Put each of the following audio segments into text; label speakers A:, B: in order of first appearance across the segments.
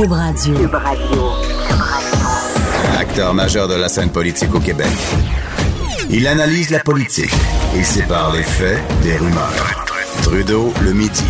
A: Cube Radio.
B: Cube Radio.
C: Acteur majeur de la scène politique au Québec. Il analyse la politique et sépare les faits des rumeurs. Trudeau le midi.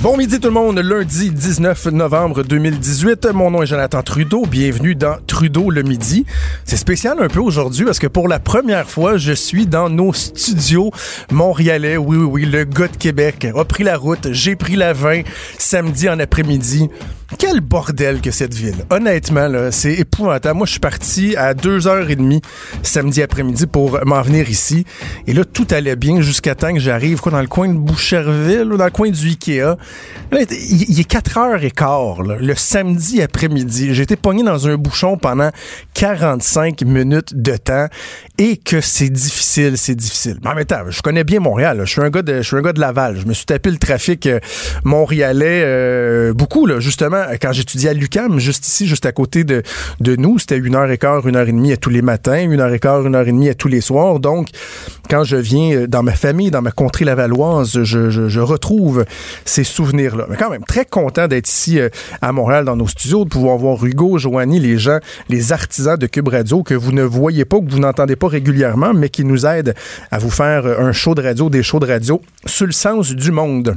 D: Bon midi tout le monde, lundi 19 novembre 2018. Mon nom est Jonathan Trudeau. Bienvenue dans Trudeau le midi. C'est spécial un peu aujourd'hui parce que pour la première fois, je suis dans nos studios montréalais. Oui, oui, oui, le gars de Québec a pris la route. J'ai pris la 20 samedi en après-midi. Quel bordel que cette ville. Honnêtement, c'est épouvantable. Moi, je suis parti à 2h30 samedi après-midi pour m'en venir ici. Et là, tout allait bien jusqu'à temps que j'arrive quoi, dans le coin de Boucherville, ou dans le coin du Ikea. Là, il est 4h15, là, le samedi après-midi. J'ai été pogné dans un bouchon pendant 45 minutes de temps et que c'est difficile, c'est difficile. Mais en même temps, je connais bien Montréal. Je suis un gars de, je suis un gars de Laval. Je me suis tapé le trafic euh, montréalais euh, beaucoup, là, justement, quand j'étudiais à l'UCAM, juste ici, juste à côté de, de nous. C'était une heure et quart, une heure et demie à tous les matins, une heure et quart, une heure et demie à tous les soirs. Donc, quand je viens euh, dans ma famille, dans ma contrée lavalloise, je, je, retrouve ces souvenirs-là. Mais quand même, très content d'être ici euh, à Montréal dans nos studios, de pouvoir voir Hugo, Joanie, les gens, les artisans de Cube Radio que vous ne voyez pas, que vous n'entendez pas régulièrement, mais qui nous aident à vous faire un show de radio, des shows de radio sur le sens du monde.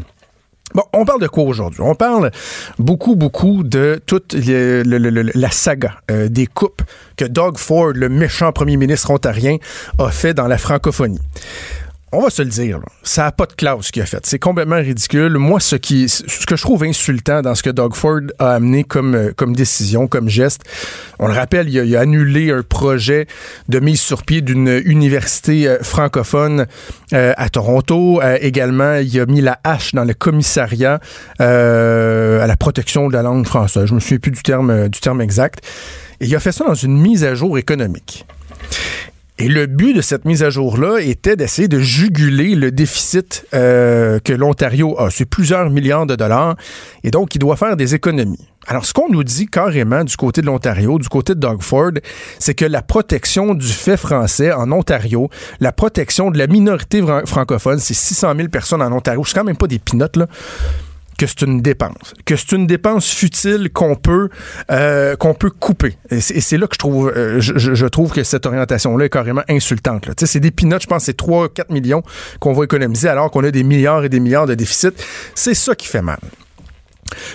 D: Bon, on parle de quoi aujourd'hui? On parle beaucoup, beaucoup de toute la saga euh, des coupes que Doug Ford, le méchant premier ministre ontarien, a fait dans la francophonie on va se le dire, ça n'a pas de classe ce qu'il a fait. C'est complètement ridicule. Moi, ce qui, ce que je trouve insultant dans ce que Doug Ford a amené comme, euh, comme décision, comme geste, on le rappelle, il a, annulé un projet de mise sur pied d'une université euh, francophone euh, à Toronto. Également, il a mis la hache dans le commissariat à la protection de la langue française. Je me souviens plus du terme, du terme exact. Et il a fait ça dans une mise à jour économique. Et le but de cette mise à jour-là était d'essayer de juguler le déficit euh, que l'Ontario a. C'est plusieurs milliards de dollars. Et donc, il doit faire des économies. Alors, ce qu'on nous dit carrément du côté de l'Ontario, du côté de Doug Ford, c'est que la protection du fait français en Ontario, la protection de la minorité francophone, c'est 600 000 personnes en Ontario. C'est quand même pas des pinottes, là que c'est une dépense, que c'est une dépense futile qu'on peut euh, peut couper. Et c'est là que je trouve euh, je, trouve que cette orientation-là est carrément insultante. Là. C'est des pinottes, je pense, c'est 3-4 millions qu'on va économiser alors qu'on a des milliards et des milliards de déficit. C'est ça qui fait mal.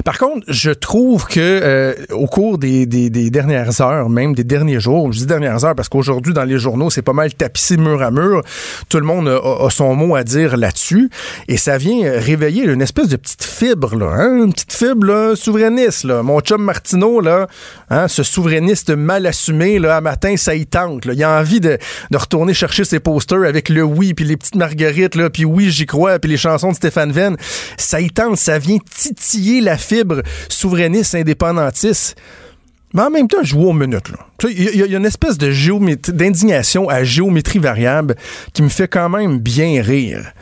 D: Par contre, je trouve que euh, au cours des, des, dernières heures, même des derniers jours, je dis dernières heures parce qu'aujourd'hui dans les journaux c'est pas mal tapissé mur à mur, tout le monde a, son mot à dire là-dessus et ça vient réveiller une espèce de petite fibre hein, une petite fibre souverainiste. Mon chum Martineau là, hein, ce souverainiste mal assumé là, à matin ça y tente. Il a envie de, de retourner chercher ses posters avec le oui puis les petites marguerites là, puis oui j'y crois puis les chansons de Stéphane Venn. Ça y tente, ça vient titiller la fibre souverainiste indépendantiste. Mais en même temps, je joue aux minutes. Il y, a une espèce de d'indignation à géométrie variable qui me fait quand même bien rire.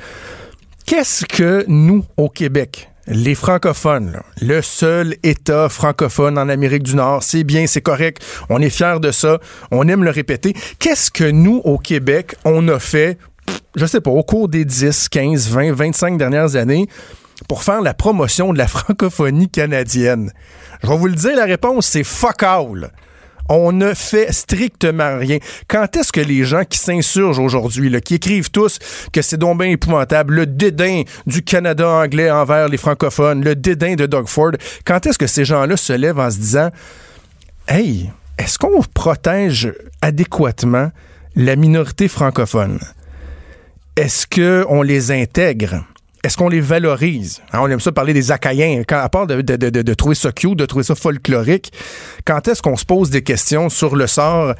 D: Qu'est-ce que nous, au Québec, les francophones, le seul État francophone en Amérique du Nord, c'est bien, c'est correct, on est fiers de ça, on aime le répéter. Qu'est-ce que nous, au Québec, on a fait, je sais pas, au cours des 10, 15, 20, 25 dernières années pour faire la promotion de la francophonie canadienne? Je vais vous le dire, la réponse, c'est fuck all. On ne fait strictement rien. Quand est-ce que les gens qui s'insurgent aujourd'hui, qui écrivent tous que c'est donc bien épouvantable, le dédain du Canada anglais envers les francophones, le dédain de Doug Ford, quand est-ce que ces gens-là se lèvent en se disant Hey, est-ce qu'on protège adéquatement la minorité francophone? Est-ce qu'on les intègre? Est-ce qu'on les valorise? Hein, on aime ça parler des Acadiens. Quand, à part de, trouver ça cute, de trouver ça folklorique, quand est-ce qu'on se pose des questions sur le sort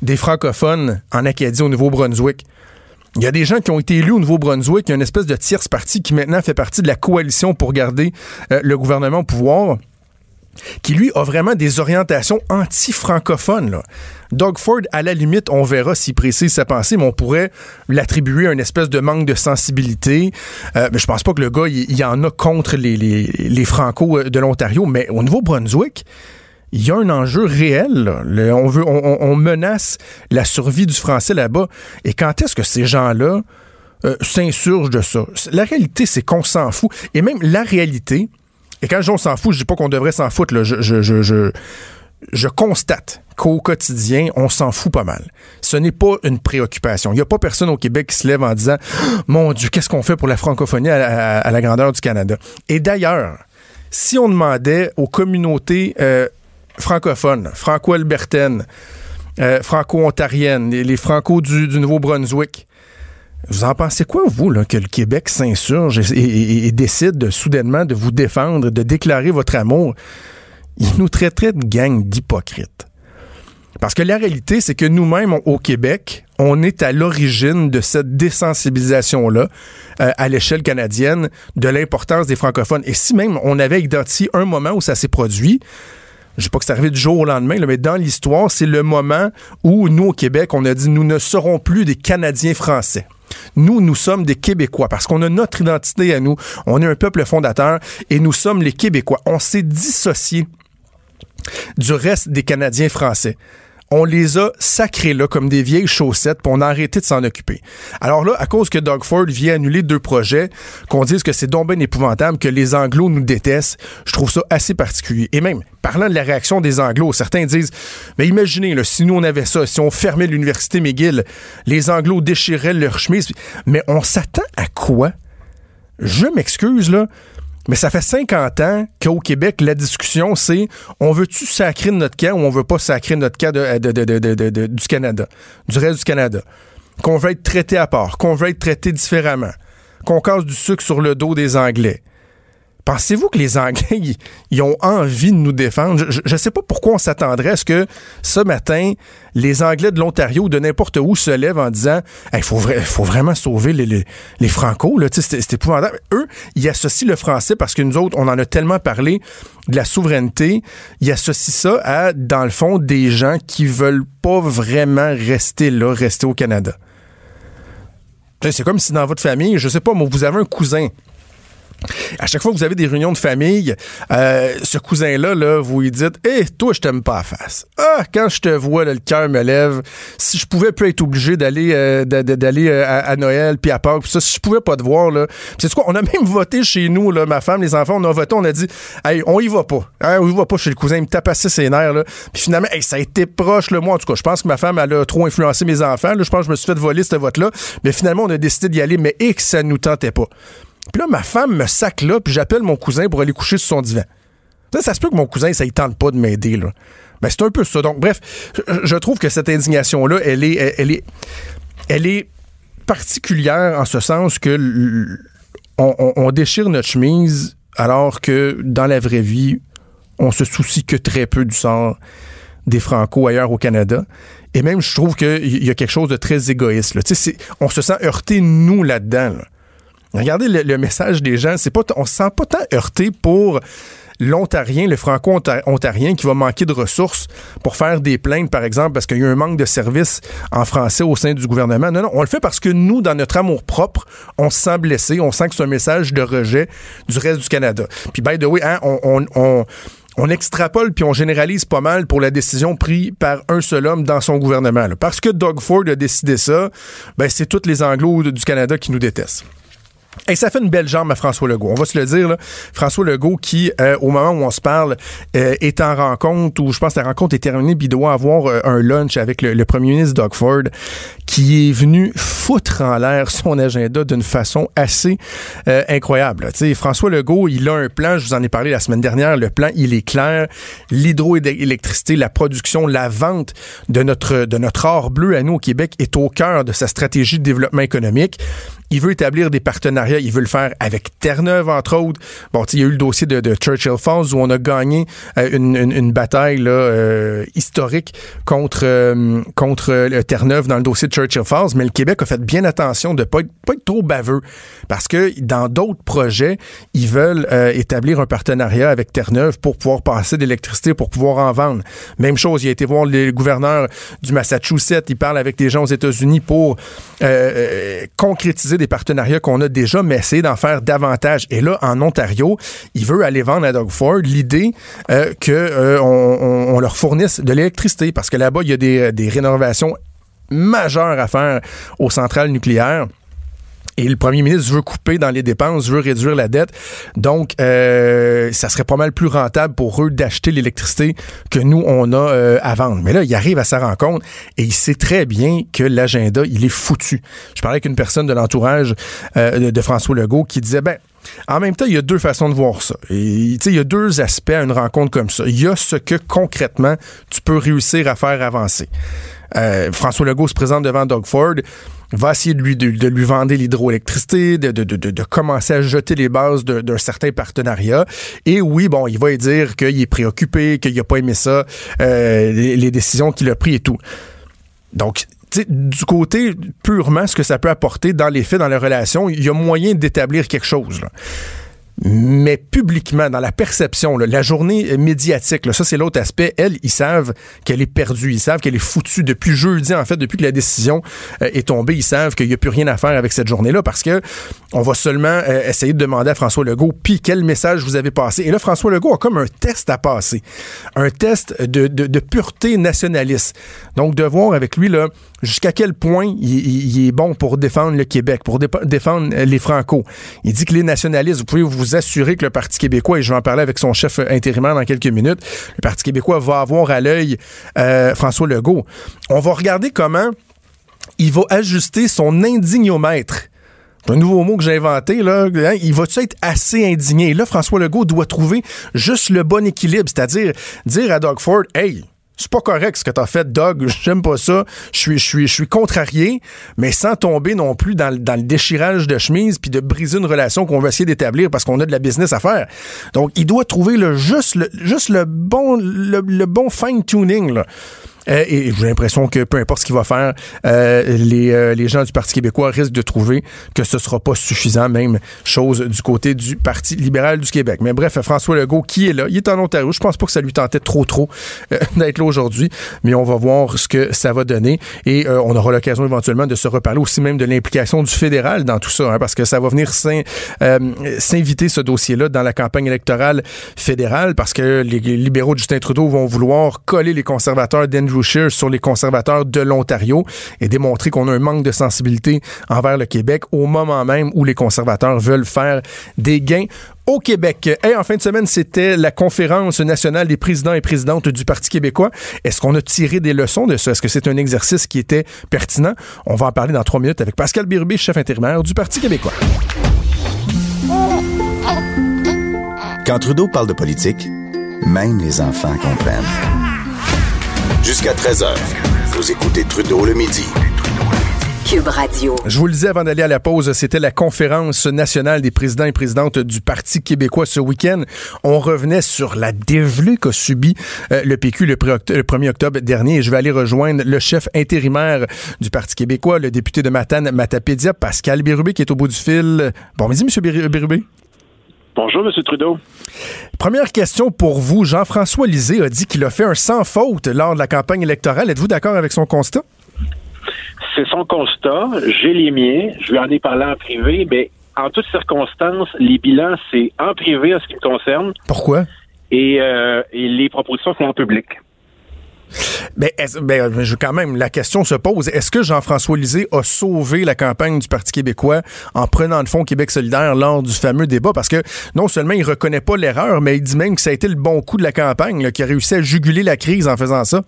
D: des francophones en Acadie au Nouveau-Brunswick? Il y a des gens qui ont été élus au Nouveau-Brunswick. Il y a une espèce de tierce partie qui maintenant fait partie de la coalition pour garder euh, le gouvernement au pouvoir qui lui a vraiment des orientations anti-francophones. Doug Ford, à la limite, on verra s'il précise sa pensée, mais on pourrait l'attribuer à une espèce de manque de sensibilité. Euh, mais je pense pas que le gars, il, il y en a contre les, les, Franco de l'Ontario, mais au Nouveau-Brunswick, il y a un enjeu réel. On, menace la survie du français là-bas. Et quand est-ce que ces gens-là euh, s'insurgent de ça? La réalité, c'est qu'on s'en fout. Et même la réalité, Et quand je dis on s'en fout, je dis pas qu'on devrait s'en foutre. Je, constate qu'au quotidien, on s'en fout pas mal. Ce n'est pas une préoccupation. Il n'y a pas personne au Québec qui se lève en disant Mon Dieu, qu'est-ce qu'on fait pour la francophonie à, la grandeur du Canada? Et d'ailleurs, si on demandait aux communautés euh, francophones, franco-albertaines, euh, franco-ontariennes, les, franco du Nouveau-Brunswick, vous en pensez quoi, vous, là, que le Québec s'insurge et, décide soudainement de vous défendre, de déclarer votre amour? Il nous traiterait de gang d'hypocrites. Parce que la réalité, c'est que nous-mêmes, au Québec, on est à l'origine de cette désensibilisation-là euh, à l'échelle canadienne de l'importance des francophones. Et si même on avait identifié un moment où ça s'est produit, je sais pas que c'est arrivé du jour au lendemain, mais dans l'histoire, c'est le moment où nous, au Québec, on a dit nous ne serons plus des Canadiens français. Nous, nous sommes des Québécois parce qu'on a notre identité à nous. On est un peuple fondateur et nous sommes les Québécois. On s'est dissocié du reste des Canadiens français on les a sacrés là comme des vieilles chaussettes, puis on a arrêté de s'en occuper. Alors là, à cause que Doug Ford vient annuler deux projets, qu'on dise que c'est donc bien épouvantable, que les Anglos nous détestent, je trouve ça assez particulier. Et même, parlant de la réaction des Anglos, certains disent, mais imaginez, là, si nous on avait ça, si on fermait l'université McGill, les Anglos déchireraient leur chemise, mais on s'attend à quoi? Je m'excuse, là. Mais ça fait 50 ans qu'au Québec, la discussion, c'est on veut-tu sacrer notre cas ou on veut pas sacrer notre cas de, du Canada, du reste du Canada? Qu'on veut être traité à part, qu'on veut être traité différemment, qu'on casse du sucre sur le dos des Anglais. Pensez-vous que les Anglais, ils ont envie de nous défendre? Je ne sais pas pourquoi on s'attendrait à ce que ce matin, les Anglais de l'Ontario ou de n'importe où se lèvent en disant il faut, vraiment sauver les, les, Franco. C'est épouvantable. Eux, ils associent le français parce que nous autres, on en a tellement parlé de la souveraineté. Ils associent ça à, dans le fond, des gens qui veulent pas vraiment rester là, rester au Canada. C'est comme si dans votre famille, je sais pas, vous avez un cousin à chaque fois que vous avez des réunions de famille, euh, ce cousin-là, là, vous lui dites Hé, toi, je t'aime pas à face. Ah, quand je te vois, le cœur me lève. Si je pouvais plus être obligé d'aller euh, euh, à, Noël puis à Pâques, ça, si je pouvais pas te voir, là. C'est quoi? On a même voté chez nous, ma femme, les enfants, on a voté, on a dit Hey, on y va pas. Hein, on y va pas chez le cousin, il me tape assez ses nerfs, là. Puis finalement, hey, ça a été proche, le moi, en tout cas. Je pense que ma femme, elle a trop influencé mes enfants. Là. Je pense que je me suis fait voler ce vote-là. Mais finalement, on a décidé d'y aller, mais et que ça nous tentait pas. Puis là, ma femme me sac là, puis j'appelle mon cousin pour aller coucher sur son divan. Ça, ça se peut que mon cousin, ça ne tente pas de m'aider, là. Ben, c'est un peu ça. Donc, bref, je trouve que cette indignation-là, elle est, elle est, particulière en ce sens que on, déchire notre chemise alors que dans la vraie vie, on se soucie que très peu du sort des Franco ailleurs au Canada. Et même, je trouve qu'il y a quelque chose de très égoïste. Là. On se sent heurté, nous, là-dedans. Là. Regardez le, message des gens. C'est pas, on se sent pas tant heurté pour l'Ontarien, le Franco-Ontarien qui va manquer de ressources pour faire des plaintes, par exemple, parce qu'il y a un manque de services en français au sein du gouvernement. Non, non, on le fait parce que nous, dans notre amour propre, on se sent blessé, on sent que c'est un message de rejet du reste du Canada. Puis, by the way, hein, on, on, on extrapole puis on généralise pas mal pour la décision prise par un seul homme dans son gouvernement. Parce que Doug Ford a décidé ça, ben c'est tous les Anglos du Canada qui nous détestent. Et ça fait une belle jambe à François Legault. On va se le dire, là. François Legault qui, euh, au moment où on se parle, euh, est en rencontre, ou je pense que la rencontre est terminée, puis il doit avoir euh, un lunch avec le, premier ministre Doug Ford, qui est venu foutre en l'air son agenda d'une façon assez incroyable. sais, François Legault, il a un plan, je vous en ai parlé la semaine dernière, le plan, il est clair. L'hydroélectricité, la production, la vente de notre, de notre or bleu à nous au Québec est au cœur de sa stratégie de développement économique. Il veut établir des partenariats. Il veut le faire avec Terre-Neuve, entre autres. Bon, il y a eu le dossier de, Churchill Falls où on a gagné euh, une, bataille là, euh, historique contre, euh, contre Terre-Neuve dans le dossier de Churchill Falls. Mais le Québec a fait bien attention de ne pas être, pas être trop baveux parce que dans d'autres projets, ils veulent établir un partenariat avec Terre-Neuve pour pouvoir passer d'électricité, pour pouvoir en vendre. Même chose, il a été voir le gouverneur du Massachusetts. Il parle avec des gens aux États-Unis pour concrétiser des partenariats qu'on a déjà, mais essayer d'en faire davantage. Et là, en Ontario, il veut aller vendre à Doug Ford l'idée euh, qu'on euh, leur fournisse de l'électricité parce que là-bas, il y a des, des rénovations majeures à faire aux centrales nucléaires. Et le premier ministre veut couper dans les dépenses, veut réduire la dette. Donc, euh, ça serait pas mal plus rentable pour eux d'acheter l'électricité que nous, on a euh, à vendre. Mais là, il arrive à sa rencontre et il sait très bien que l'agenda, il est foutu. Je parlais avec une personne de l'entourage euh, de François Legault qui disait, ben, en même temps, il y a deux façons de voir ça. Et, il y a deux aspects à une rencontre comme ça. Il y a ce que concrètement tu peux réussir à faire avancer. Euh, François Legault se présente devant Doug Ford va essayer de lui, de, lui vendre l'hydroélectricité, de, de, de, de, commencer à jeter les bases d'un certain partenariat. Et oui, bon, il va dire qu'il est préoccupé, qu'il n'a pas aimé ça, euh, les, décisions qu'il a prises et tout. Donc, du côté purement ce que ça peut apporter dans les faits, dans la relation, il y a moyen d'établir quelque chose. Mais publiquement, dans la perception, la journée médiatique, ça c'est l'autre aspect, elle, ils savent qu'elle est perdue, ils savent qu'elle est foutue depuis jeudi, en fait, depuis que la décision euh, est tombée, ils savent qu'il n'y a plus rien à faire avec cette journée-là parce que on va seulement euh, essayer de demander à François Legault, puis quel message vous avez passé. Et là, François Legault a comme un test à passer, un test de, de, pureté nationaliste. Donc, de voir avec lui, là, jusqu'à quel point il, est bon pour défendre le Québec, pour défendre les Franco? Il dit que les nationalistes, vous pouvez vous assurer que le Parti québécois, et je vais en parler avec son chef intérimaire dans quelques minutes, le Parti québécois va avoir à l'œil euh, François Legault. On va regarder comment il va ajuster son indignomètre. Un nouveau mot que j'ai inventé, là. Hein, il va-tu être assez indigné? Là, François Legault doit trouver juste le bon équilibre, c'est-à-dire dire à Doug Ford, hey, c'est pas correct ce que t'as fait, Doug. J'aime pas ça. Je suis, je contrarié, mais sans tomber non plus dans, le déchirage de chemise puis de briser une relation qu'on va essayer d'établir parce qu'on a de la business à faire. Donc, il doit trouver le juste, le, juste le bon, le bon fine tuning. Là. Euh, et j'ai l'impression que peu importe ce qu'il va faire, euh, les, euh, les gens du Parti québécois risquent de trouver que ce sera pas suffisant, même chose du côté du Parti libéral du Québec. Mais bref, François Legault, qui est là, il est en Ontario. Je pense pas que ça lui tentait trop trop d'être là aujourd'hui, mais on va voir ce que ça va donner et on aura l'occasion éventuellement de se reparler aussi même de l'implication du fédéral dans tout ça, hein, parce que ça va venir s'inviter ce dossier-là dans la campagne électorale fédérale, parce que les libéraux de Justin Trudeau vont vouloir coller les conservateurs d'Andrew sur les conservateurs de l'Ontario et démontrer qu'on a un manque de sensibilité envers le Québec au moment même où les conservateurs veulent faire des gains au Québec. Et en fin de semaine, c'était la conférence nationale des présidents et présidentes du Parti québécois. Est-ce qu'on a tiré des leçons de ça? Est-ce que c'est un exercice qui était pertinent? On va en parler dans trois minutes avec Pascal Birubé, chef intérimaire du Parti québécois.
C: Quand Trudeau parle de politique, même les enfants comprennent. Jusqu'à 13h, vous écoutez Trudeau le midi.
A: Cube Radio.
D: Je vous le disais avant d'aller à la pause, c'était la conférence nationale des présidents et présidentes du Parti québécois ce week-end. On revenait sur la dévelue qu'a subi euh, le PQ le, 1er octobre dernier et je vais aller rejoindre le chef intérimaire du Parti québécois, le député de Matane, Matapédia, Pascal Bérubé, qui est au bout du fil. Bon midi, M. Bérubé.
B: Bonjour, M. Trudeau.
D: Première question pour vous. Jean-François Lisée a dit qu'il a fait un sans faute lors de la campagne électorale. Êtes-vous d'accord avec son constat?
B: C'est son constat. J'ai les miens. Je lui en ai parlé en privé, mais en toutes circonstances, les bilans, c'est en privé en ce qui me concerne.
D: Pourquoi?
B: Et, euh, et les propositions, c'est en public.
D: Mais, ben, je, quand même, la question se pose. Est-ce que Jean-François Lisée a sauvé la campagne du Parti québécois en prenant le fonds Québec solidaire lors du fameux débat? Parce que non seulement il reconnaît pas l'erreur, mais il dit même que ça a été le bon coup de la campagne, qui a réussi à juguler la crise en faisant ça.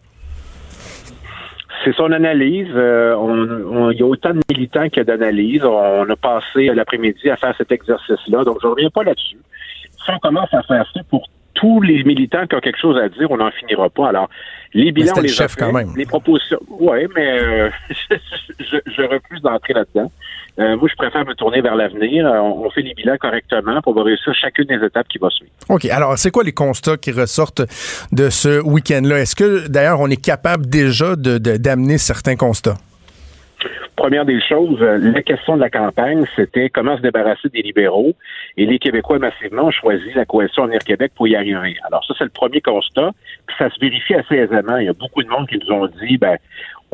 B: C'est son analyse. Euh, il y a autant de militants a d'analyses. On a passé l'après-midi à faire cet exercice-là, donc je ne reviens pas là-dessus. Si on commence à faire ça pour tous les militants qui ont quelque chose à dire, on n'en finira pas. Alors, les bilans,
D: les chef quand même.
B: Les propositions, oui, mais euh, je, je, refuse d'entrer là-dedans. Euh, moi, je préfère me tourner vers l'avenir. Euh, on, fait les bilans correctement pour réussir chacune des étapes qui va suivre.
D: OK. Alors, c'est quoi les constats qui ressortent de ce week-end-là? Est-ce que, d'ailleurs, on est capable déjà d'amener de, certains constats?
B: Première des choses, euh, la question de la campagne, c'était comment se débarrasser des libéraux. Et les Québécois massivement ont choisi la coalition Avenir Québec pour y arriver. Alors ça, c'est le premier constat. Puis ça se vérifie assez aisément. Il y a beaucoup de monde qui nous ont dit, ben,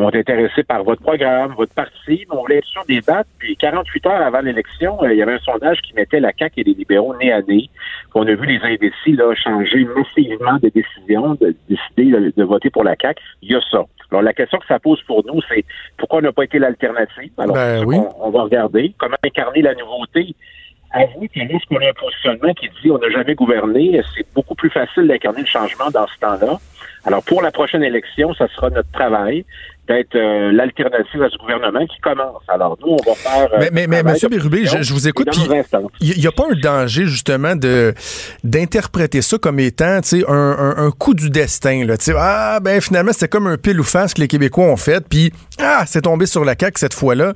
B: on est intéressé par votre programme, votre parti, mais on voulait être sûr des dates. Puis 48 heures avant l'élection, euh, il y avait un sondage qui mettait la CAQ et les libéraux nez à nez. On a vu les indécis là, changer massivement de décision, de décider de, voter pour la CAQ. Il y a ça. Alors, la question que ça pose pour nous, c'est pourquoi on n'a pas été l'alternative? Alors,
D: ben, oui.
B: on, va regarder comment incarner la nouveauté? Avouez que lorsqu'on a un positionnement qui dit on n'a jamais gouverné, c'est beaucoup plus facile d'incarner le changement dans ce temps-là. Alors, pour la prochaine élection, ça sera notre travail d'être euh, l'alternative à ce gouvernement qui commence. Alors, nous, on va faire...
D: Euh, mais, mais, mais M. Bérubé, je, vous écoute, il n'y a pas un danger, justement, de d'interpréter ça comme étant, tu sais, un, un, coup du destin, là. Tu sais, ah, ben, finalement, c'était comme un pile ou face que les Québécois ont fait, puis, ah, c'est tombé sur la CAQ cette fois-là.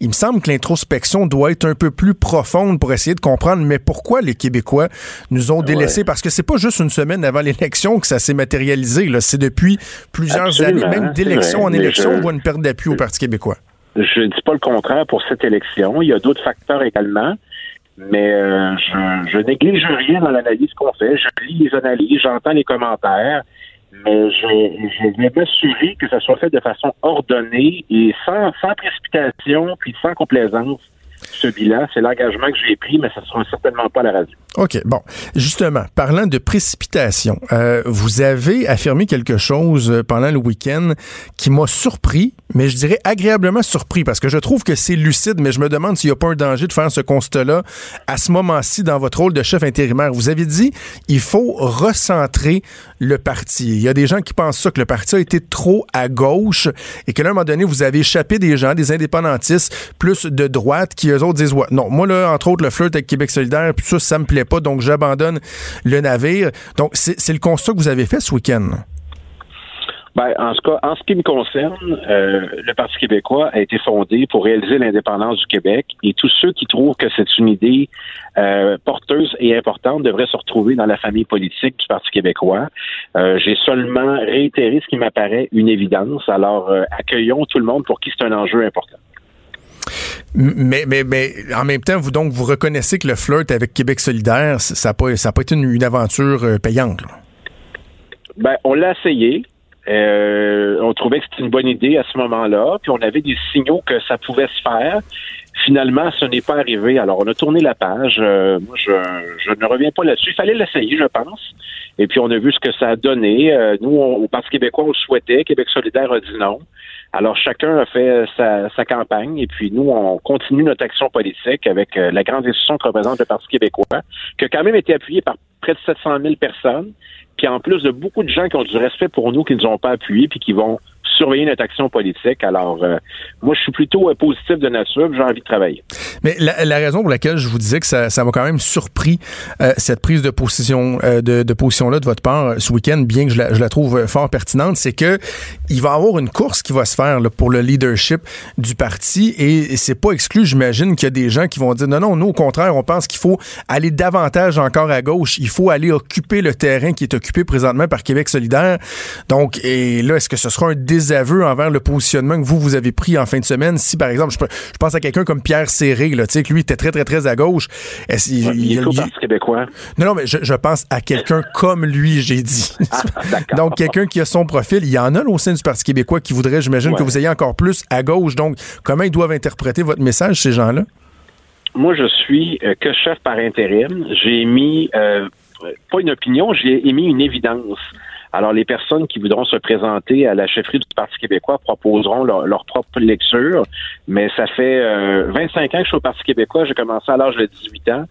D: Il me semble que l'introspection doit être un peu plus profonde pour essayer de comprendre, mais pourquoi les Québécois nous ont délaissés? Parce que c'est pas juste une semaine avant l'élection que ça s'est matérialisé. C'est depuis plusieurs années, même d'élection en élection on voit une perte d'appui au Parti québécois.
B: Je ne dis pas le contraire pour cette élection. Il y a d'autres facteurs également. Mais euh, je, néglige rien dans l'analyse qu'on fait. Je lis les analyses, j'entends les commentaires, mais je, je vais m'assurer que ça soit fait de façon ordonnée et sans, sans précipitation puis sans complaisance ce bilan. C'est l'engagement que j'ai pris, mais ça ne sera certainement pas la radio.
D: OK. Bon. Justement, parlant de précipitation, euh, vous avez affirmé quelque chose euh, pendant le week-end qui m'a surpris, mais je dirais agréablement surpris parce que je trouve que c'est lucide, mais je me demande s'il n'y a pas un danger de faire ce constat-là à ce moment-ci dans votre rôle de chef intérimaire. Vous avez dit il faut recentrer le parti. Il y a des gens qui pensent ça, que le parti a été trop à gauche et que là, à un moment donné, vous avez échappé des gens, des indépendantistes plus de droite qui, eux autres, disent ouais, non, moi, là, entre autres, le flirt avec Québec solidaire, puis ça, ça me plaît pas, donc j'abandonne le navire. Donc, c'est le constat que vous avez fait ce week-end?
B: Ben, en, ce cas, en ce qui me concerne, euh, le Parti québécois a été fondé pour réaliser l'indépendance du Québec et tous ceux qui trouvent que c'est une idée euh, porteuse et importante devraient se retrouver dans la famille politique du Parti québécois. Euh, j'ai seulement réitéré ce qui m'apparaît une évidence. Alors, accueillons tout le monde pour qui c'est un enjeu important.
D: Mais, mais, mais en même temps, vous donc vous reconnaissez que le flirt avec Québec solidaire, ça n'a pas, pas été une, aventure payante.
B: Ben, on l'a essayé. Euh, on trouvait que c'était une bonne idée à ce moment-là, puis on avait des signaux que ça pouvait se faire. Finalement, ce n'est pas arrivé. Alors, on a tourné la page. Euh, moi, je, ne reviens pas là-dessus. Il fallait l'essayer, je pense. Et puis, on a vu ce que ça a donné. Euh, nous, au Parti québécois, on le souhaitait. Québec solidaire a dit non. Alors, chacun a fait sa, sa, campagne. Et puis, nous, on continue notre action politique avec la grande décision que représente le Parti québécois, qui a quand même été appuyé par près de 700 000 personnes puis en plus de beaucoup de gens qui ont du respect pour nous, qui ne nous ont pas appuyés, puis qui vont surveiller notre action politique. Alors, euh, moi, je suis plutôt euh, positif de nature, j'ai envie de travailler.
D: Mais la, raison pour laquelle je vous disais que ça, ça m'a quand même surpris, euh, cette prise de position de, de position-là de votre part ce week-end, bien que je la, trouve fort pertinente, c'est que il va y avoir une course qui va se faire là, pour le leadership du parti et c'est pas exclu, j'imagine, qu'il y a des gens qui vont dire non, non, nous, au contraire, on pense qu'il faut aller davantage encore à gauche. Il faut aller occuper le terrain qui est occupé présentement par Québec solidaire. Donc, et là, est-ce que ce sera un désaveu envers le positionnement que vous, vous avez pris en fin de semaine? Si, par exemple, je, pense à quelqu'un comme Pierre Serré, là, tu sais, que lui était très, très, très à gauche.
B: Est-ce, il, il, est québécois.
D: Non, non, mais je, pense à quelqu'un comme lui, j'ai dit. Ah, Donc, quelqu'un qui a son profil. Il y en a au sein du Parti québécois qui voudrait, j'imagine, que vous ayez encore plus à gauche. Donc, comment ils doivent interpréter votre message, ces gens-là?
B: Moi, je suis euh, que chef par intérim. J'ai mis, euh, pas une opinion, j'ai émis une évidence. Alors, les personnes qui voudront se présenter à la chefferie du Parti québécois proposeront leur, propre lecture, mais ça fait 25 euh, ans que je suis au Parti québécois. J'ai commencé à l'âge de 18 ans.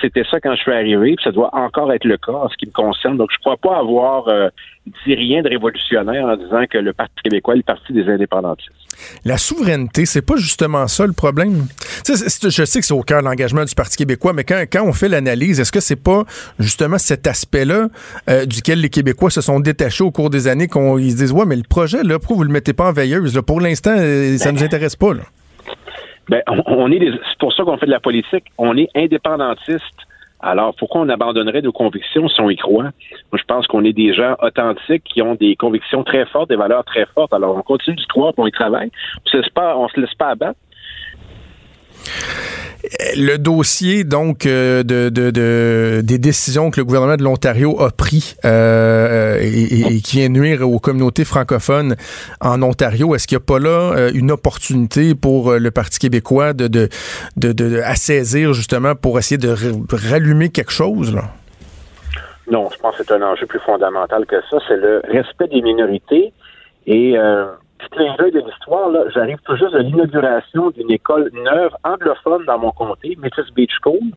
B: C'était ça quand je suis arrivé, puis ça doit encore être le cas en ce qui me concerne. Donc, je ne crois pas avoir euh, dit rien de révolutionnaire en disant que le Parti québécois est le parti des indépendantistes.
D: La souveraineté, c'est pas justement ça le problème? je sais que c'est au cœur de l'engagement du Parti québécois, mais quand, quand on fait l'analyse, est-ce que c'est pas justement cet aspect-là euh, duquel les Québécois se sont détachés au cours des années qu'on ils se disent ouais mais le projet là pourquoi vous le mettez pas en veilleuse pour l'instant euh, ça nous intéresse pas là.
B: Ben, on, est c'est pour ça qu'on fait de la politique. On est indépendantiste. Alors, pourquoi on abandonnerait nos convictions si on y croit? Moi, je pense qu'on est des gens authentiques qui ont des convictions très fortes, des valeurs très fortes. Alors, on continue d'y croire, on y travaille. On ne se laisse pas abattre.
D: Le dossier donc euh, de, de, des décisions que le gouvernement de l'Ontario a pris euh, et, qui vient nuire aux communautés francophones en Ontario, est-ce qu'il n'y a pas là euh, une opportunité pour le Parti québécois de, de assaisir justement pour essayer de rallumer quelque chose?
B: Non, je pense que c'est un enjeu plus fondamental que ça. C'est le respect des minorités et clin d'œil de l'histoire, j'arrive tout juste de l'inauguration d'une école neuve anglophone dans mon comté, Métis Beach School,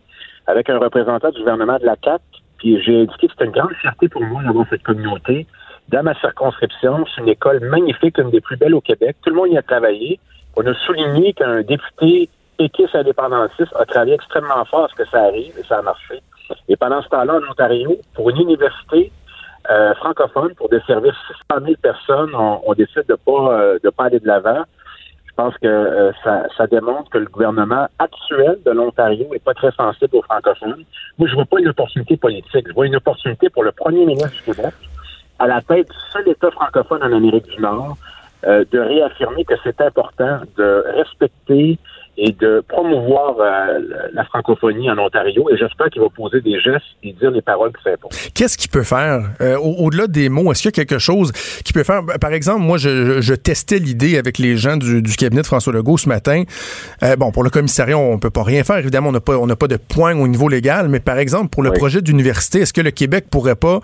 B: avec un représentant du gouvernement de la CAC. Puis j'ai indiqué que c'était une grande fierté pour moi d'avoir cette communauté dans ma circonscription. C'est une école magnifique, une des plus belles au Québec. Tout le monde y a travaillé. On a souligné qu'un député péquiste indépendantiste a travaillé extrêmement fort à ce que ça arrive et ça a marché. Et pendant ce temps-là, en Ontario, pour une université euh, francophone, pour desservir 600 000 personnes, on, décide de pas euh, de pas aller de l'avant. Je pense que euh, ça, ça, démontre que le gouvernement actuel de l'Ontario est pas très sensible aux francophones. Moi, je vois pas une opportunité politique. Je vois une opportunité pour le premier ministre du Québec, à la tête du seul État francophone en Amérique du Nord, de réaffirmer que c'est important de respecter et de promouvoir euh, la francophonie en Ontario. Et j'espère qu'il va poser des gestes et dire les paroles qui s'imposent.
D: Qu'est-ce qu'il peut faire euh, au-delà des mots? Est-ce qu'il y a quelque chose qu'il peut faire? Par exemple, moi, je, je testais l'idée avec les gens du, du, cabinet de François Legault ce matin. Euh, bon, pour le commissariat, on peut pas rien faire. Évidemment, on n'a pas on n'a pas de point au niveau légal. Mais par exemple, pour le projet d'université, est-ce que le Québec pourrait pas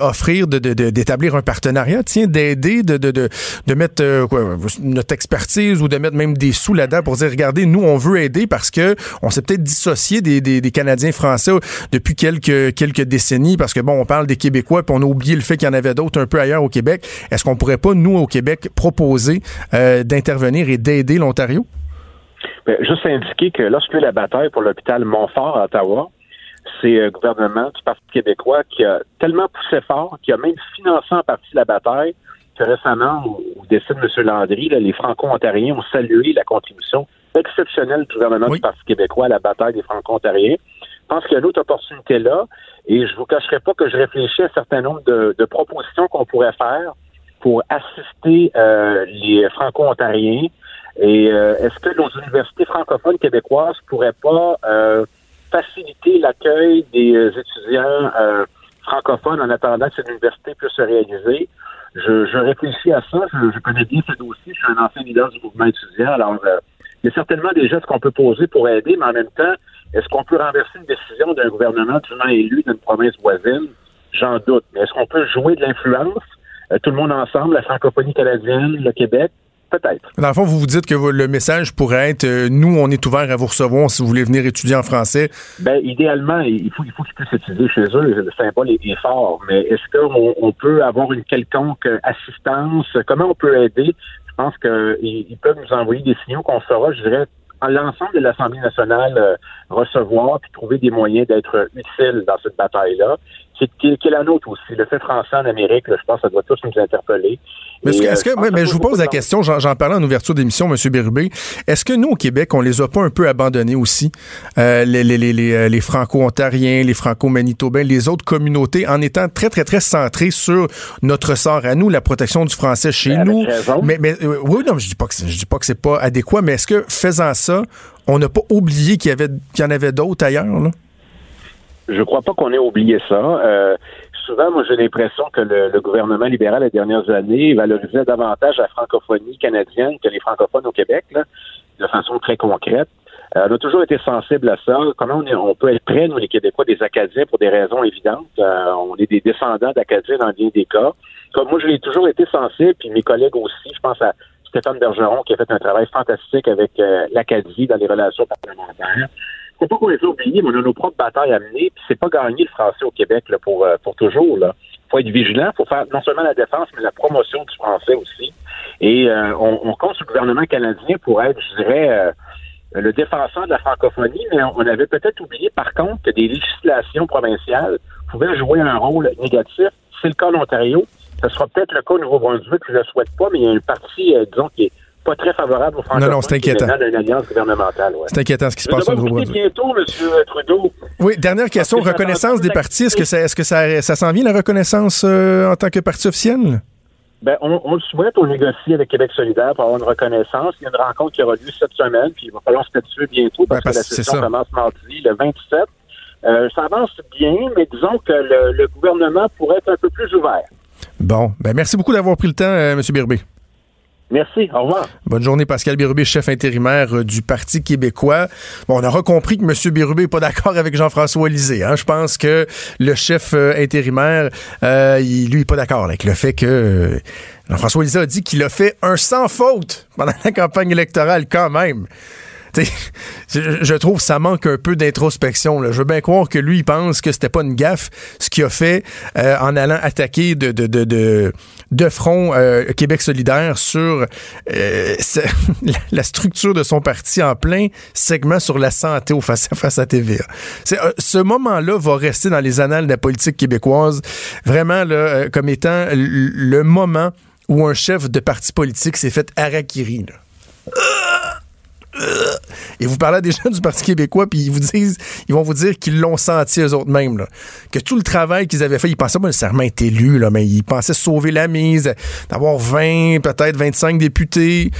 D: offrir de, d'établir un partenariat, tiens, d'aider, de, de, de, de mettre quoi, notre expertise ou de mettre même des sous là-dedans pour dire, regardez nous, on veut aider parce que on s'est peut-être dissocié des, Canadiens français depuis quelques, décennies parce que, bon, on parle des Québécois puis on a oublié le fait qu'il y en avait d'autres un peu ailleurs au Québec. Est-ce qu'on pourrait pas, nous, au Québec, proposer euh, d'intervenir et d'aider l'Ontario?
B: Bien, juste indiquer que lorsque la bataille pour l'hôpital Montfort à Ottawa, c'est le gouvernement du Parti québécois qui a tellement poussé fort, qui a même financé en partie la bataille, que récemment, au, décès de M. Landry, les Franco-Ontariens ont salué la contribution exceptionnelle du gouvernement du Parti québécois à la bataille des Franco-Ontariens. Je pense qu'il y a une autre opportunité là, et je vous cacherai pas que je réfléchis à un certain nombre de, propositions qu'on pourrait faire pour assister euh, les Franco-Ontariens. Et euh, est-ce que nos universités francophones québécoises pourraient pas euh, faciliter l'accueil des étudiants francophones en attendant que cette université puisse se réaliser? Je, je réfléchis à ça. Je, connais bien ce dossier. Je suis un ancien leader du mouvement étudiant. Alors, euh, il y a certainement des gestes qu'on peut poser pour aider, mais en même temps, est-ce qu'on peut renverser une décision d'un gouvernement dûment élu d'une province voisine? J'en doute. Mais est-ce qu'on peut jouer de l'influence, euh, tout le monde ensemble, la francophonie canadienne, le Québec? Peut-être.
D: Dans le fond, vous vous dites que le message pourrait être euh, nous, on est ouvert à vous recevoir si vous voulez venir étudier en français.
B: Ben, idéalement, il faut, il faut qu'ils puissent étudier chez eux. Le symbole est, fort. Mais est-ce qu'on on peut avoir une quelconque assistance? Comment on peut aider? Je pense qu'ils peuvent nous envoyer des signaux qu'on fera, je dirais, à l'ensemble de l'Assemblée nationale euh, recevoir puis trouver des moyens d'être utiles dans cette bataille-là qui, est la nôtre aussi. Le fait français en Amérique, je pense que ça doit tous nous interpeller.
D: Mais, est-ce que, euh, mais je vous pose la question, j'en parlais en ouverture d'émission, M. Bérubé. Est-ce que nous, au Québec, on les a pas un peu abandonnés aussi, euh, les, les, les, euh, les Franco-Ontariens, les Franco-Manitobains, les autres communautés, en étant très, très, très centrés sur notre sort à nous, la protection du français chez nous? Mais, mais oui, non, je dis pas que je dis pas que c'est pas adéquat, mais est-ce que faisant ça, on n'a pas oublié qu'il y avait qu'il y en avait d'autres ailleurs, là?
B: Je crois pas qu'on ait oublié ça. Euh, souvent, moi, j'ai l'impression que le, gouvernement libéral, les dernières années, valorisait davantage la francophonie canadienne que les francophones au Québec, de façon très concrète. Euh, on a toujours été sensible à ça. Comment on, est, on peut être près, nous, les Québécois, des Acadiens pour des raisons évidentes? Euh, on est des descendants d'Acadiens dans bien des cas. Comme moi, je l'ai toujours été sensible, puis mes collègues aussi. Je pense à Stéphane Bergeron qui a fait un travail fantastique avec l'Acadie dans les relations parlementaires c'est pas qu'on les a oubliés, mais on a nos propres batailles à mener, puis c'est pas gagner le français au Québec pour, euh, pour toujours. Là. faut être vigilant, faut faire non seulement la défense, mais la promotion du français aussi. Et euh, on, compte sur le gouvernement canadien pour être, je dirais, euh, le défenseur de la francophonie, mais on avait peut-être oublié, par contre, que des législations provinciales pouvaient jouer un rôle négatif. C'est le cas en Ontario. Ce sera peut-être le cas au Nouveau-Brunswick, je ne le souhaite pas, mais il y a une partie, disons, qui est pas très favorable aux francophones.
D: Non, non, c'est inquiétant.
B: gouvernementale.
D: C'est inquiétant ce qui se passe au Nouveau-Brunswick.
B: bientôt, M. Trudeau.
D: Oui, dernière question. Reconnaissance des partis. Est-ce que ça, est-ce que ça, ça s'en vient, la reconnaissance euh, en tant que parti officiel?
B: Ben, on, on, le souhaite, on négocie avec Québec solidaire pour avoir une reconnaissance. Il y a une rencontre qui aura lieu cette semaine, puis il va falloir se statuer bientôt parce, ben, que la session commence mardi, le 27. Euh, ça avance bien, mais disons que le, gouvernement pourrait être un peu plus ouvert.
D: Bon, ben merci beaucoup d'avoir pris le temps, euh, M. Birbé.
B: Merci, au revoir.
D: Bonne journée, Pascal Bérubé, chef intérimaire euh, du Parti québécois. Bon, on aura compris que M. Bérubé n'est pas d'accord avec Jean-François Lisée. Hein? Je pense que le chef euh, intérimaire, euh, lui, n'est pas d'accord avec le fait que Jean-François Lisée a dit qu'il a fait un sans faute pendant la campagne électorale quand même je, trouve ça manque un peu d'introspection. Je veux bien croire que lui, il pense que c'était pas une gaffe ce qu'il a fait en allant attaquer de, de, de, front euh, Québec solidaire sur euh, la structure de son parti en plein segment sur la santé au face-à-face à TVA. ce moment-là va rester dans les annales de la politique québécoise vraiment là, comme étant le moment où un chef de parti politique s'est fait harakiri. Et vous parlez à des gens du Parti québécois, puis ils vous disent, ils vont vous dire qu'ils l'ont senti eux autres mêmes, que tout le travail qu'ils avaient fait, ils pensaient pas nécessairement être élus, là, mais ils pensaient sauver la mise, d'avoir 20, peut-être 25 députés.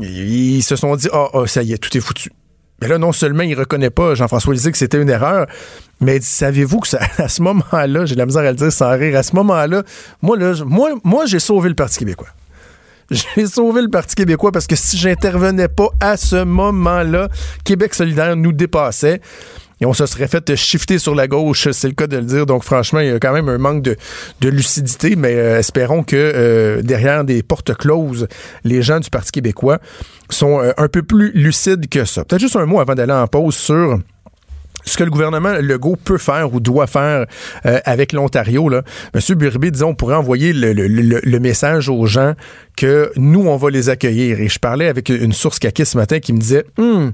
D: Ils se sont dit, ah, oh, ça y est, tout est foutu. Mais là, non seulement il reconnaît pas Jean-François Lisée que c'était une erreur, mais savez-vous que à ce moment-là, j'ai la misère à le dire sans rire, à ce moment-là, moi, là, moi, moi j'ai sauvé le Parti québécois. J'ai sauvé le Parti québécois parce que si j'intervenais pas à ce moment-là, Québec solidaire nous dépassait et on se serait fait shifter sur la gauche, c'est le cas de le dire. Donc franchement, il y a quand même un manque de, lucidité, mais euh, espérons que euh, derrière des portes closes, les gens du Parti québécois sont euh, un peu plus lucides que ça. Peut-être juste un mot avant d'aller en pause sur ce que le gouvernement Legault peut faire ou doit faire avec l'Ontario. Monsieur Burby, disons, on pourrait envoyer le, le, message aux gens que nous, on va les accueillir. Et je parlais avec une source caquée ce matin qui me disait, hum,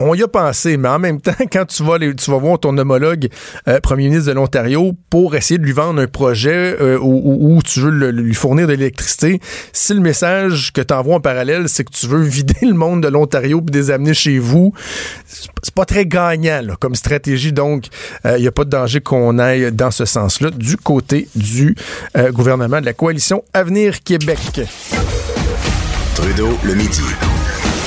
D: on y a pensé, mais en même temps, quand tu vas, tu vas voir ton homologue euh, premier ministre de l'Ontario pour essayer de lui vendre un projet euh, où, tu veux lui fournir de l'électricité, si le message que tu envoies en parallèle, c'est que tu veux vider le monde de l'Ontario et les amener chez vous, c'est pas très gagnant comme stratégie. Donc, il euh, n'y a pas de danger qu'on aille dans ce sens-là du côté du gouvernement de la coalition Avenir Québec.
C: Trudeau le midi.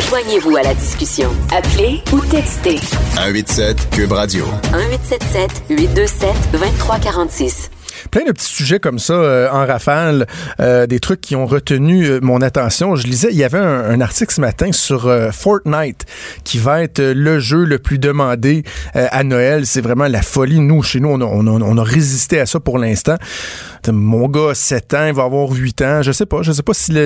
A: Joignez-vous à la discussion. Appelez ou textez.
C: 187 Cube Radio.
A: 1877 827 2346
D: plein de petits sujets comme ça euh, en rafale, euh, des trucs qui ont retenu euh, mon attention. Je lisais, il y avait un, article ce matin sur Fortnite qui va être le jeu le plus demandé à Noël. C'est vraiment la folie. Nous, chez nous, on a, on a résisté à ça pour l'instant mon gars a 7 ans, il va avoir 8 ans. Je sais pas. Je sais pas s'il y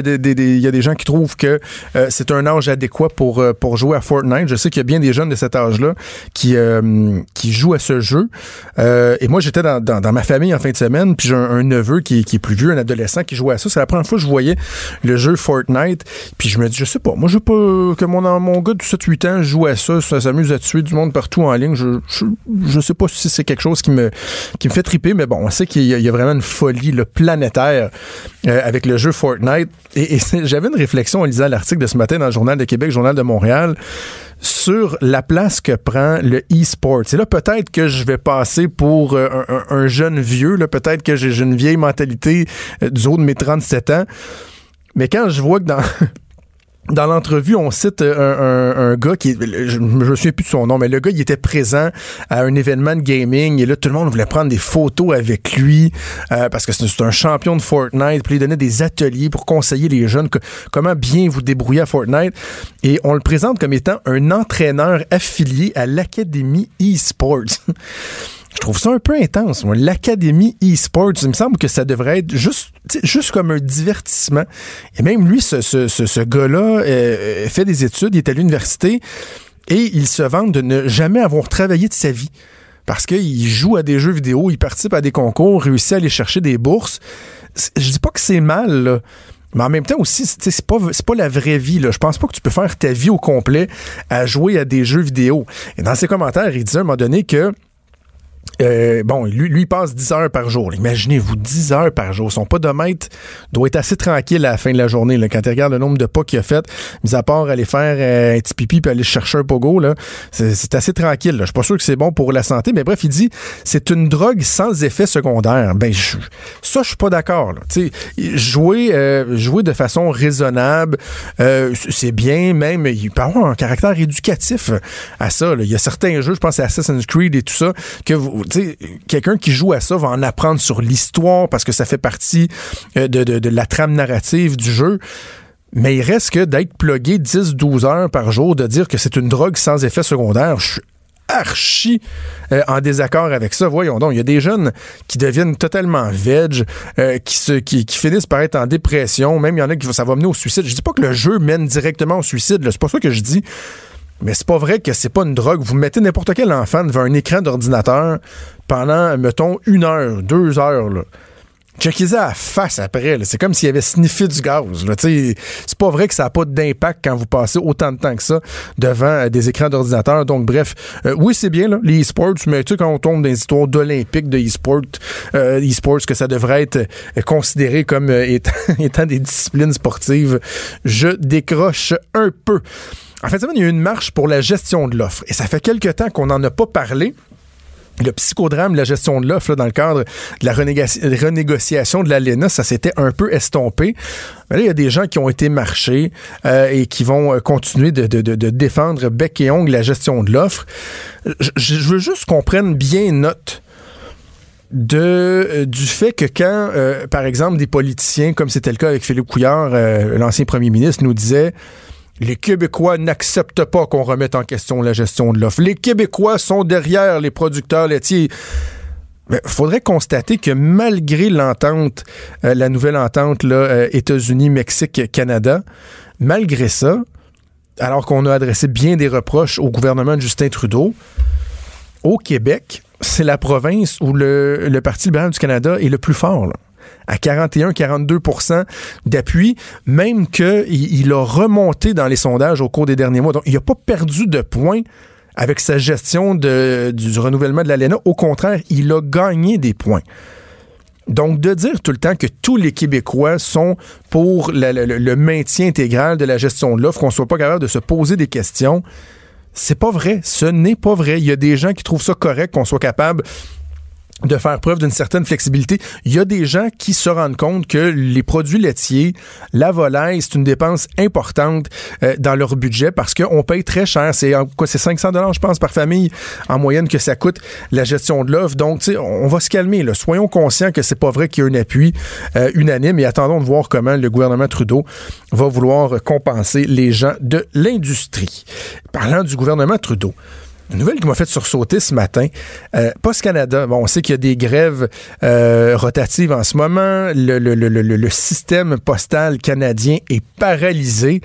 D: a des gens qui trouvent que euh, c'est un âge adéquat pour, euh, pour jouer à Fortnite. Je sais qu'il y a bien des jeunes de cet âge-là qui, euh, qui jouent à ce jeu. et moi, j'étais dans, dans, ma famille en fin de semaine, puis j'ai un, neveu qui, est plus vieux, un adolescent qui jouait à ça. C'est la première fois que je voyais le jeu Fortnite. Puis je me dis, je sais pas, moi, je veux pas que mon, mon gars de 7-8 ans joue à ça, ça s'amuse à tuer du monde partout en ligne. Je, je, je sais pas si c'est quelque chose qui me, qui me fait triper, mais bon, on sait qu'il y, y, a vraiment une folie le planétaire euh, avec le jeu Fortnite. Et, j'avais une réflexion en lisant l'article de ce matin dans le Journal de Québec, Journal de Montréal, sur la place que prend le e-sport. Et là, peut-être que je vais passer pour euh, un, jeune vieux, peut-être que j'ai une vieille mentalité euh, du haut de mes 37 ans. Mais quand je vois que dans dans l'entrevue, on cite euh, un, un, gars qui, je, je me souviens plus de son nom, mais le gars, il était présent à un événement de gaming et là, tout le monde voulait prendre des photos avec lui euh, parce que c'est un champion de Fortnite. Puis il donnait des ateliers pour conseiller les jeunes comment bien vous débrouiller à Fortnite. Et on le présente comme étant un entraîneur affilié à l'Académie eSports. Je trouve ça un peu intense. L'Académie e-sports, il me semble que ça devrait être juste, juste comme un divertissement. Et même lui, ce, ce, ce, gars-là euh, fait des études, il est à l'université et il se vante de ne jamais avoir travaillé de sa vie. Parce qu'il joue à des jeux vidéo, il participe à des concours, réussit à aller chercher des bourses. Je dis pas que c'est mal, Mais en même temps aussi, c'est pas, pas la vraie vie. Là. Je pense pas que tu peux faire ta vie au complet à jouer à des jeux vidéo. Et dans ses commentaires, il disait à un moment donné que euh, bon, lui, lui passe 10 heures par jour. Imaginez-vous, 10 heures par jour. Son podomètre doit être assez tranquille à la fin de la journée. Là, quand tu regardes le nombre de pas qu'il a fait, mis à part aller faire euh, un petit pipi puis aller chercher un pogo, là, c'est, assez tranquille. Là. Je suis pas sûr que c'est bon pour la santé, mais bref, il dit c'est une drogue sans effet secondaire. Ben, je, ça, je suis pas d'accord. jouer, euh, jouer de façon raisonnable, c'est bien, même, il peut avoir un caractère éducatif à ça. Il y a certains jeux, je pense à Assassin's Creed et tout ça, que vous, quelqu'un qui joue à ça va en apprendre sur l'histoire parce que ça fait partie euh, de, la trame narrative du jeu. Mais il reste que d'être plugué 10-12 heures par jour, de dire que c'est une drogue sans effet secondaire, je suis archi euh, en désaccord avec ça. Voyons donc, il y a des jeunes qui deviennent totalement veg, euh, qui, se, qui, finissent par être en dépression. Même il y en a qui ça va mener au suicide. Je dis pas que le jeu mène directement au suicide. C'est pas ça que je dis. Mais c'est pas vrai que c'est pas une drogue. Vous mettez n'importe quel enfant devant un écran d'ordinateur pendant, mettons, une heure, deux heures. Là checkez à la face après. C'est comme s'il avait sniffé du gaz. C'est pas vrai que ça n'a pas d'impact quand vous passez autant de temps que ça devant euh, des écrans d'ordinateur. Donc, bref, euh, oui, c'est bien, là, les e-sports, mais tu sais, quand on tombe dans les histoires d'Olympique, de euh, e-sports, que ça devrait être considéré comme étant, des disciplines sportives, je décroche un peu. En fait, il y a eu une marche pour la gestion de l'offre. Et ça fait quelque temps qu'on n'en a pas parlé le psychodrame, la gestion de l'offre dans le cadre de la renégociation de l'ALENA, ça s'était un peu estompé. Mais là, il y a des gens qui ont été marchés euh, et qui vont euh, continuer de, défendre bec et ongle la gestion de l'offre. Je, veux juste qu'on prenne bien note de euh, du fait que quand, par exemple, des politiciens, comme c'était le cas avec Philippe Couillard, l'ancien premier ministre, nous disaient les Québécois n'acceptent pas qu'on remette en question la gestion de l'offre. Les Québécois sont derrière les producteurs laitiers. Il faudrait constater que malgré l'entente, euh, la nouvelle entente euh, États-Unis, Mexique, Canada, malgré ça, alors qu'on a adressé bien des reproches au gouvernement de Justin Trudeau, au Québec, c'est la province où le, Parti libéral du Canada est le plus fort. À 41-42% d'appui, même qu'il il a remonté dans les sondages au cours des derniers mois. Donc, il n'a pas perdu de points avec sa gestion du renouvellement de l'ALENA. Au contraire, il a gagné des points. Donc, de dire tout le temps que tous les Québécois sont pour le, maintien intégral de la gestion de l'offre, qu'on soit pas capable de se poser des questions, c'est pas vrai. Ce n'est pas vrai. Il y a des gens qui trouvent ça correct qu'on soit capable de faire preuve d'une certaine flexibilité. Il y a des gens qui se rendent compte que les produits laitiers, la volaille, c'est une dépense importante euh, dans leur budget parce qu'on paye très cher. C'est quoi, c'est 500 dollars, je pense, par famille en moyenne que ça coûte la gestion de l'offre. Donc, on va se calmer. Là. Soyons conscients que c'est pas vrai qu'il y a un appui euh, unanime et attendons de voir comment le gouvernement Trudeau va vouloir compenser les gens de l'industrie. Parlant du gouvernement Trudeau. Une nouvelle qui m'a fait sursauter ce matin. Euh, Post Canada, bon, on sait qu'il y a des grèves euh, rotatives en ce moment. Le, le, le, le, système postal canadien est paralysé.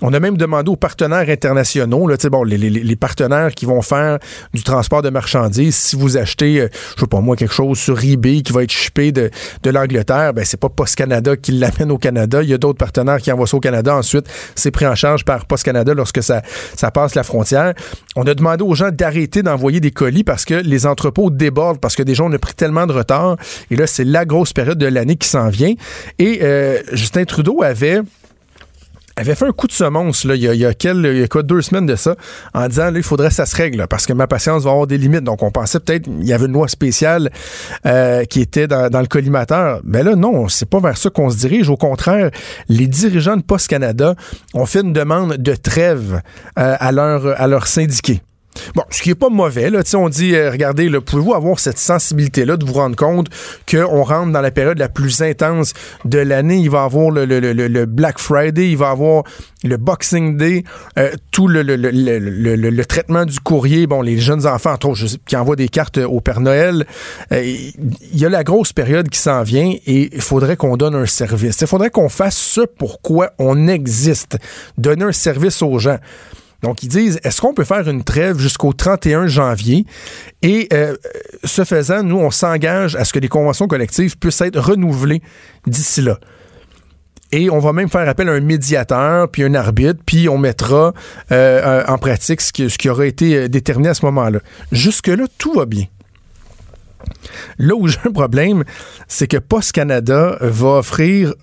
D: On a même demandé aux partenaires internationaux, là, bon, les, les, les, partenaires qui vont faire du transport de marchandises, si vous achetez, euh, je sais pas moi, quelque chose sur eBay qui va être shippé de, de l'Angleterre, ben c'est pas Post Canada qui l'amène au Canada. Il y a d'autres partenaires qui envoient ça au Canada. Ensuite, c'est pris en charge par Post Canada lorsque ça, ça passe la frontière. On a demandé aux gens d'arrêter d'envoyer des colis parce que les entrepôts débordent, parce que des gens ont pris tellement de retard. Et là, c'est la grosse période de l'année qui s'en vient. Et euh, Justin Trudeau avait avait fait un coup de semonce là, il, y a, il, y a il a quoi, deux semaines de ça, en disant là, il faudrait que ça se règle, parce que ma patience va avoir des limites. Donc, on pensait peut-être qu'il y avait une loi spéciale euh, qui était dans, dans, le collimateur. Mais là, non, c'est pas vers ça qu'on se dirige. Au contraire, les dirigeants de Post Canada ont fait une demande de trêve euh, à leur à leurs syndiqués. Bon, ce qui est pas mauvais, là, on dit, euh, regardez, pouvez-vous avoir cette sensibilité-là de vous rendre compte qu'on rentre dans la période la plus intense de l'année, il va avoir le, Black Friday, il va avoir le Boxing Day, euh, tout le, traitement du courrier, bon, les jeunes enfants, entre autres, qui envoient des cartes au Père Noël, euh, il y a la grosse période qui s'en vient et il faudrait qu'on donne un service. Il faudrait qu'on fasse ce pourquoi on existe, donner un service aux gens. Donc, ils disent, est-ce qu'on peut faire une trêve jusqu'au 31 janvier? Et euh, ce faisant, nous, on s'engage à ce que les conventions collectives puissent être renouvelées d'ici là. Et on va même faire appel à un médiateur, puis un arbitre, puis on mettra euh, en pratique ce qui, ce qui aura été euh, déterminé à ce moment-là. Jusque-là, tout va bien. Là où j'ai un problème, c'est que Post Canada va offrir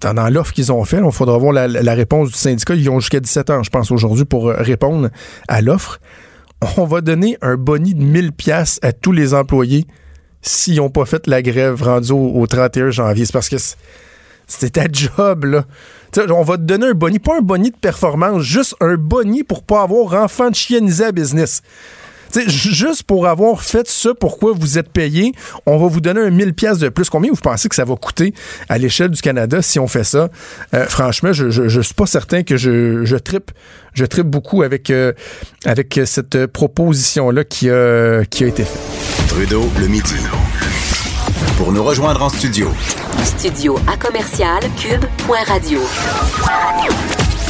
D: dans l'offre qu'ils ont fait, il faudra voir la, réponse du syndicat. Ils ont jusqu'à 17 ans, je pense, aujourd'hui pour euh, répondre à l'offre. On va donner un boni de 1000 pièces à tous les employés s'ils n'ont pas fait la grève rendue au, 31 janvier. C'est parce que c'était ta job, là. on va te donner un boni, pas un boni de performance, juste un boni pour pas avoir enfant de chiennisé à business juste pour avoir fait ça, pourquoi vous êtes payé, on va vous donner un 1000 pièces de plus. Combien vous pensez que ça va coûter à l'échelle du Canada si on fait ça? Euh, franchement, je, je, je suis pas certain que je, je trippe. Je trippe beaucoup avec, euh, avec cette proposition-là qui a, qui a été faite.
C: Trudeau le midi. Pour nous rejoindre en studio,
A: Studio à commercial cube.radio.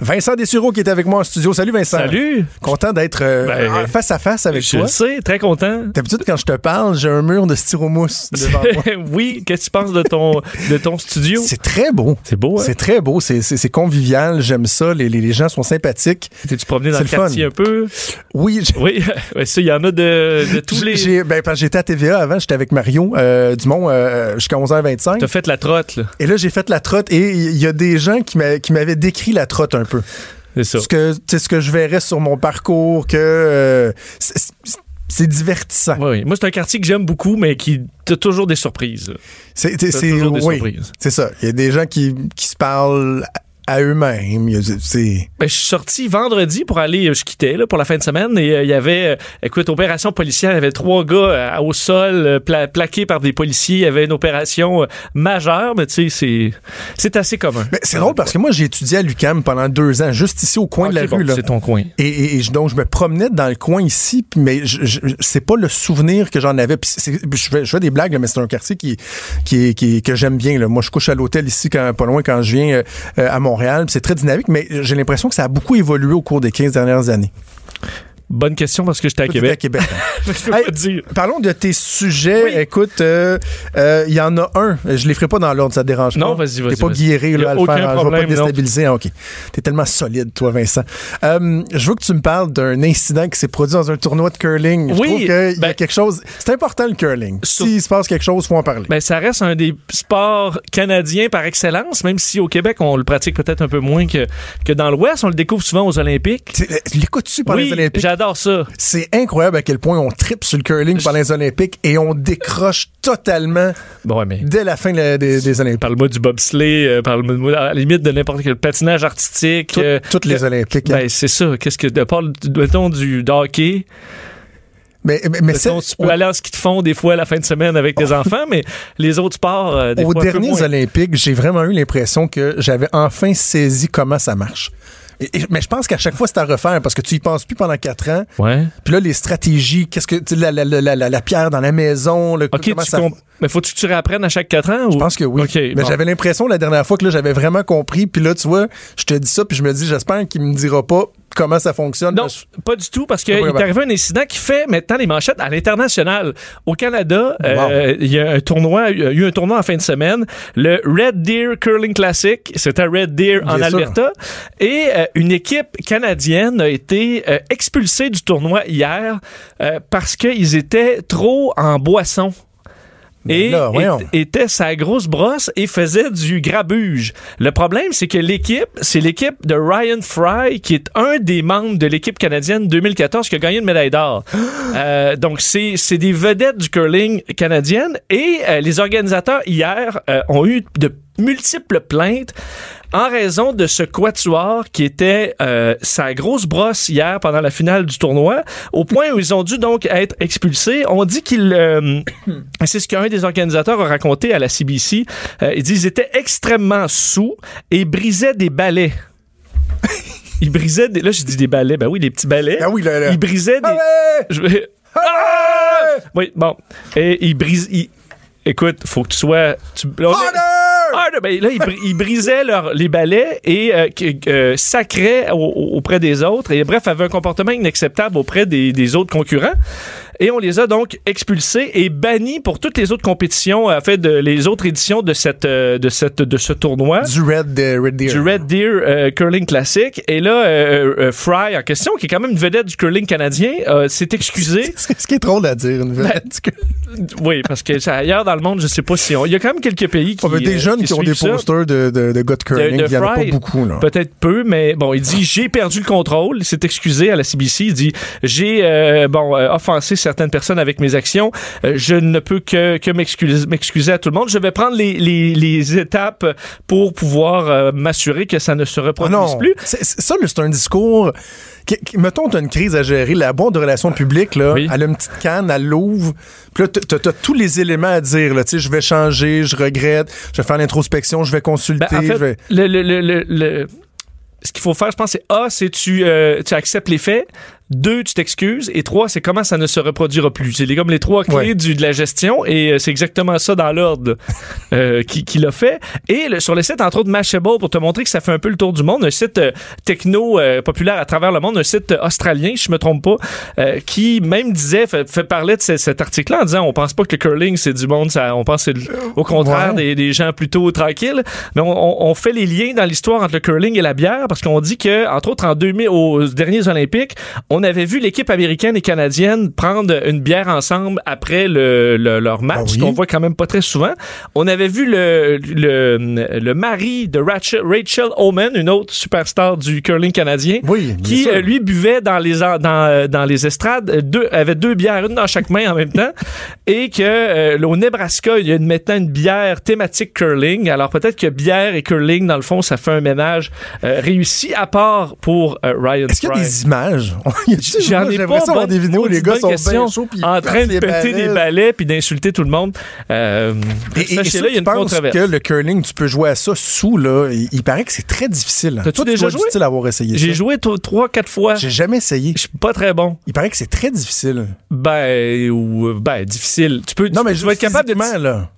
D: Vincent Dessureau qui est avec moi en studio. Salut Vincent.
E: Salut!
D: Content d'être euh,
E: Ben,
D: en face à face avec
E: Je
D: toi.
E: le sais, très content.
D: D'habitude, quand je te parle, j'ai un mur de styromousse devant moi.
E: oui, qu'est-ce que tu penses de ton, de ton studio?
D: C'est très beau.
E: C'est beau, hein?
D: C'est très beau. C'est- convivial. J'aime ça. Les, les, les gens sont sympathiques.
E: T'es-tu promené dans le
D: le
E: quartier un peu?
D: Oui,
E: Oui, il y en a de, de tous les...
D: ben, j'étais à TVA avant. J'étais avec Mario euh, Dumont euh, jusqu'à 11h25.
E: T'as fait la trotte, là.
D: Et là, j'ai fait la trotte et il y a des gens qui m'avaient décrit la trotte un peu.
E: C'est ça.
D: Ce que, ce que je verrais sur mon parcours, que euh, c'est- divertissant.
E: Oui, oui. Moi, c'est un quartier que j'aime beaucoup, mais qui a toujours des surprises.
D: C'est
E: toujours des
D: oui,
E: surprises.
D: c'est ça. Il y a des gens qui, qui se parlent à eux-mêmes.
E: Ben, je suis sorti vendredi pour aller, euh, je quittais là, pour la fin de semaine et euh, il y avait, euh, écoute, opération policière, il y avait trois gars euh, au sol pla- plaqués par des policiers. Il y avait une opération majeure, mais tu sais, c'est, assez commun.
D: Mais c'est drôle parce que moi, j'ai étudié à l'UCAM pendant deux ans, juste ici au coin de la
E: bon,
D: rue.
E: C'est ton coin.
D: Et, et- et je- donc, je me promenais dans le coin ici, mais c'est pas le souvenir que j'en avais. Je, fais, je fais des blagues, mais c'est un quartier qui, que j'aime bien. Là. Moi, je couche à l'hôtel ici, quand, pas loin, quand je viens à C'est très dynamique, mais j'ai l'impression que ça a beaucoup évolué au cours des 15 dernières années.
E: Bonne question parce que j'étais à
D: t'étais
E: Québec.
D: à Québec.
E: je peux
D: Hey,
E: dire.
D: Parlons de tes sujets.
E: Oui.
D: Écoute, euh, euh, il y en a un. Je les ferai pas dans l'ordre, ça te dérange
E: Non,
D: pas?
E: vas-y, vas-y,
D: T'es pas
E: vas-y.
D: guéri là, à le faire. hein, je vais pas
E: problème,
D: te
E: non.
D: déstabiliser. Ah, OK. T'es tellement solide, toi, Vincent. Euh, je veux que tu me parles d'un incident qui s'est produit dans un tournoi de curling. Je
E: Oui,
D: trouve qu'il y a
E: ben-
D: quelque chose... C'est important, le curling. S'il se passe quelque chose, faut en parler.
E: Ben, ça reste un des sports canadiens par excellence, même si au Québec, on le pratique peut-être un peu moins que, que dans l'Ouest. On le découvre souvent aux Olympiques.
D: L'écoutes-tu pendant
E: oui,
D: les Olympiques?
E: J'adore ça.
D: C'est incroyable à quel point on tripe sur le curling pendant les Olympiques et on décroche totalement
E: Bon, mais
D: dès la fin de- des, des Olympiques.
E: parle-moi du bobsleigh, euh, parle-moi à la limite de n'importe quel patinage artistique.
D: Tout-
E: euh,
D: toutes les Olympiques. hein.
E: Ben, c'est ça. Qu'est-ce que, de part, mettons, du hockey,
D: mais mais, mais c'est-
E: mettons, tu peux aller en ski de fond des fois à la fin de semaine avec tes enfants, mais les autres sports, euh, des
D: Aux
E: fois,
D: derniers. Olympiques, j'ai vraiment eu l'impression que j'avais enfin saisi comment ça marche. Et- et- mais je pense qu'à chaque fois, c'est à refaire parce que tu y penses plus pendant quatre ans.
E: Ouais.
D: Puis là, les stratégies, qu'est-ce que la, la, la, la, la pierre dans la maison, le, comment ça.
E: comp- mais faut-tu que tu réapprennes à chaque quatre ans?
D: Je pense que oui. Mais
E: bon.
D: j'avais l'impression la dernière fois que là, j'avais vraiment compris. Puis là, tu vois, je te dis ça, puis je me dis, j'espère qu'il me dira pas comment ça fonctionne?
E: Non, pas du tout, parce qu'il est arrivé un incident qui fait maintenant les manchettes à l'international. Au Canada,
D: Wow.
E: euh, il y a un tournoi, il y a eu un tournoi en fin de semaine, le Red Deer Curling Classic. C'était à Red Deer en
D: sûr.
E: Alberta. Et euh, une équipe canadienne a été euh, expulsée du tournoi hier parce qu'ils étaient trop en boisson. Et
D: là,
E: était sa grosse brosse et faisait du grabuge. Le problème, c'est que l'équipe, c'est l'équipe de Ryan Fry, qui est un des membres de l'équipe canadienne 2014 qui a gagné une médaille d'or. Euh, donc, c'est c'est des vedettes du curling canadienne. Et euh, les organisateurs, hier, euh, ont eu de multiples plaintes en raison de ce quatuor qui était euh, sa grosse brosse hier pendant la finale du tournoi, au point où ils ont dû donc être expulsés. On dit qu'ils... euh, c'est ce qu'un des organisateurs a raconté à la CBC. Euh, il dit qu'ils étaient extrêmement sous et brisaient des balais. Ils brisaient des... Là, je dis des balais. Ben oui, des petits balais.
D: Ah oui, là, là.
E: Ils brisaient des... Je Ah! Oui, bon. Et ils brisent... ils- Écoute, faut que tu sois... Tu... on est-
D: Order!
E: ah, ben, là, ils, bri- ils brisaient leur- les balais et euh, euh, sacraient au- au- auprès des autres. Et bref, avaient un comportement inacceptable auprès des, des autres concurrents. Et on les a donc expulsés et bannis pour toutes les autres compétitions, en fait, de, les autres éditions de, cette, euh, de, cette, de ce tournoi.
D: Du Red, de Red Deer.
E: Du Red Deer euh, Curling Classic. Et là, euh, Fry, en question, qui est quand même une vedette du curling canadien, s'est excusé.
D: C'est ce qui est drôle à dire, une vedette.
E: oui, parce que ailleurs dans le monde, je sais pas si on... Il y a quand même quelques pays qui...
D: On veut des jeunes qui, ont des posters de, de, de gars de curling. Il y en a pas beaucoup, là.
E: Peut-être peu, mais bon, il dit j'ai perdu le contrôle. Il s'est excusé à la CBC. Il dit j'ai bon offensé certaines personnes avec mes actions. Euh, je ne peux que, que m'excuser, à tout le monde. Je vais prendre les, les, les étapes pour pouvoir euh, m'assurer que ça ne se
D: Ah
E: reproduise
D: non,
E: plus.
D: Ça, c'est un discours. qui- qui- mettons, t'as une crise à gérer. La boîte de relations publiques, là,
E: Oui.
D: elle a une petite canne, elle l'ouvre. Puis là, t'as- tous les éléments à dire. Là, Tu sais, je vais changer, je regrette, je vais faire l'introspection, je vais consulter.
E: Ben, en fait,
D: je vais-
E: le, le, le, le- le- ce qu'il faut faire, je pense, c'est A, c'est tu, euh, tu acceptes les faits. Deux, tu t'excuses. Et trois, c'est comment ça ne se reproduira plus. C'est les- comme les trois clés
D: Ouais.
E: du, de la gestion. Et euh, c'est exactement ça dans l'ordre euh, qui, qui l'a fait. Et le- sur le site, entre autres, Mashable, pour te montrer que ça fait un peu le tour du monde, un site euh, techno euh, populaire à travers le monde, un site euh, australien, si je me trompe pas, euh, qui même disait, fait, fait parler de ce- cet article-là en disant, on pense pas que le curling, c'est du monde, ça, on pense c'est au contraire
D: Ouais.
E: des, des gens plutôt tranquilles. Mais on, on- on fait les liens dans l'histoire entre le curling et la bière parce qu'on dit que, entre autres, en 2000, aux derniers Olympiques, on avait vu l'équipe américaine et canadienne prendre une bière ensemble après le, le- leur match,
D: Ah oui?
E: qu'on voit quand même pas très souvent. On avait vu le, le, mari de Rachel, Rachel Oman, une autre superstar du curling canadien,
D: Oui,
E: qui
D: sûr.
E: euh, lui buvait dans les dans, euh, dans les estrades euh, deux avait deux bières une dans chaque main en même temps et que euh, au Nebraska il y a une, maintenant une bière thématique curling alors peut-être que bière et curling dans le fond ça fait un ménage euh, réussi à part pour euh, Ryan
D: Est-ce qu'il y a des images?
E: J'en ai
D: j'aimerais
E: pas
D: avoir des vidéos où les gars sont bien chauds puis ils
E: en train de péter des
D: balais.
E: puis d'insulter tout le monde euh,
D: Et, et, ceux
E: il y a une controverse
D: que le curling, tu peux jouer à ça sous, là, il, il paraît que c'est très difficile.
E: T'as-tu déjà joué?
D: avoir essayé
E: j'ai joué trois quatre fois
D: J'ai jamais essayé.
E: je suis pas très bon
D: Il paraît que c'est très difficile.
E: ben ou ben difficile tu peux
D: Non, mais
E: tu
D: je
E: vas être capable de
D: là.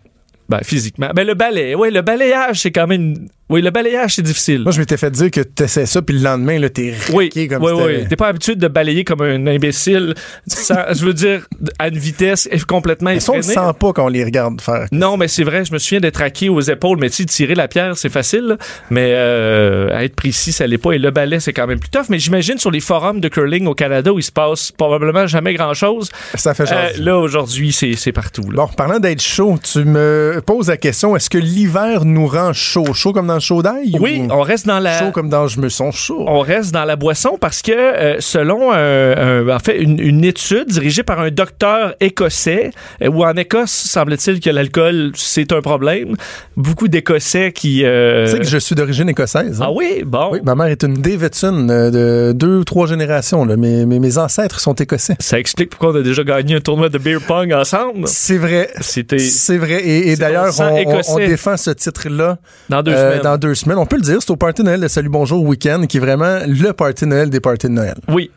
E: Ben, physiquement. Ben, le balai. Oui, le balayage, c'est quand même. Oui, le balayage, c'est difficile.
D: Moi, je m'étais fait dire que tu essaies ça, puis le lendemain, là, t'es
E: Oui,
D: raqué comme
E: oui,
D: si
E: oui. T'es pas habitué de balayer comme un imbécile. sans- je veux dire, à une vitesse complètement
D: Mais ça, on le
E: effrénée.
D: sent pas quand on les regarde faire.
E: Non, mais c'est vrai, je me souviens d'être raqué aux épaules, mais tu sais, tirer la pierre, c'est facile, là. mais euh, à être précis, ça l'est pas. Et le balai, c'est quand même plus tough. Mais j'imagine sur les forums de curling au Canada où il se passe probablement jamais grand-chose.
D: Ça fait
E: euh, là, aujourd'hui, c'est partout. Là.
D: Bon, parlant d'être chaud, tu me poses la question, est-ce que l'hiver nous rend chaud? Chaud comme dans le chaud d'ail?
E: Oui,
D: ou
E: on reste dans la...
D: Chaud comme dans je me sens chaud?
E: on reste dans la boisson parce que euh, selon un- en fait une, une étude dirigée par un docteur écossais euh, où en Écosse semble-t-il que l'alcool c'est un problème beaucoup d'Écossais qui euh,
D: Tu sais que je suis d'origine écossaise. hein?
E: ah oui bon
D: Oui, ma mère est une Davidson euh, de deux ou trois générations. Là. Mes, mes, mes ancêtres sont écossais.
E: ça explique pourquoi on a déjà gagné un tournoi de beer pong ensemble
D: C'est vrai.
E: c'était
D: C'est vrai. Et, d'ailleurs, on, on-
E: écossais.
D: on défend ce titre-là
E: dans deux semaines
D: dans deux semaines. On peut le dire, c'est au Party Noël de Salut Bonjour Week-end qui est vraiment le Party Noël des parties de Noël.
E: oui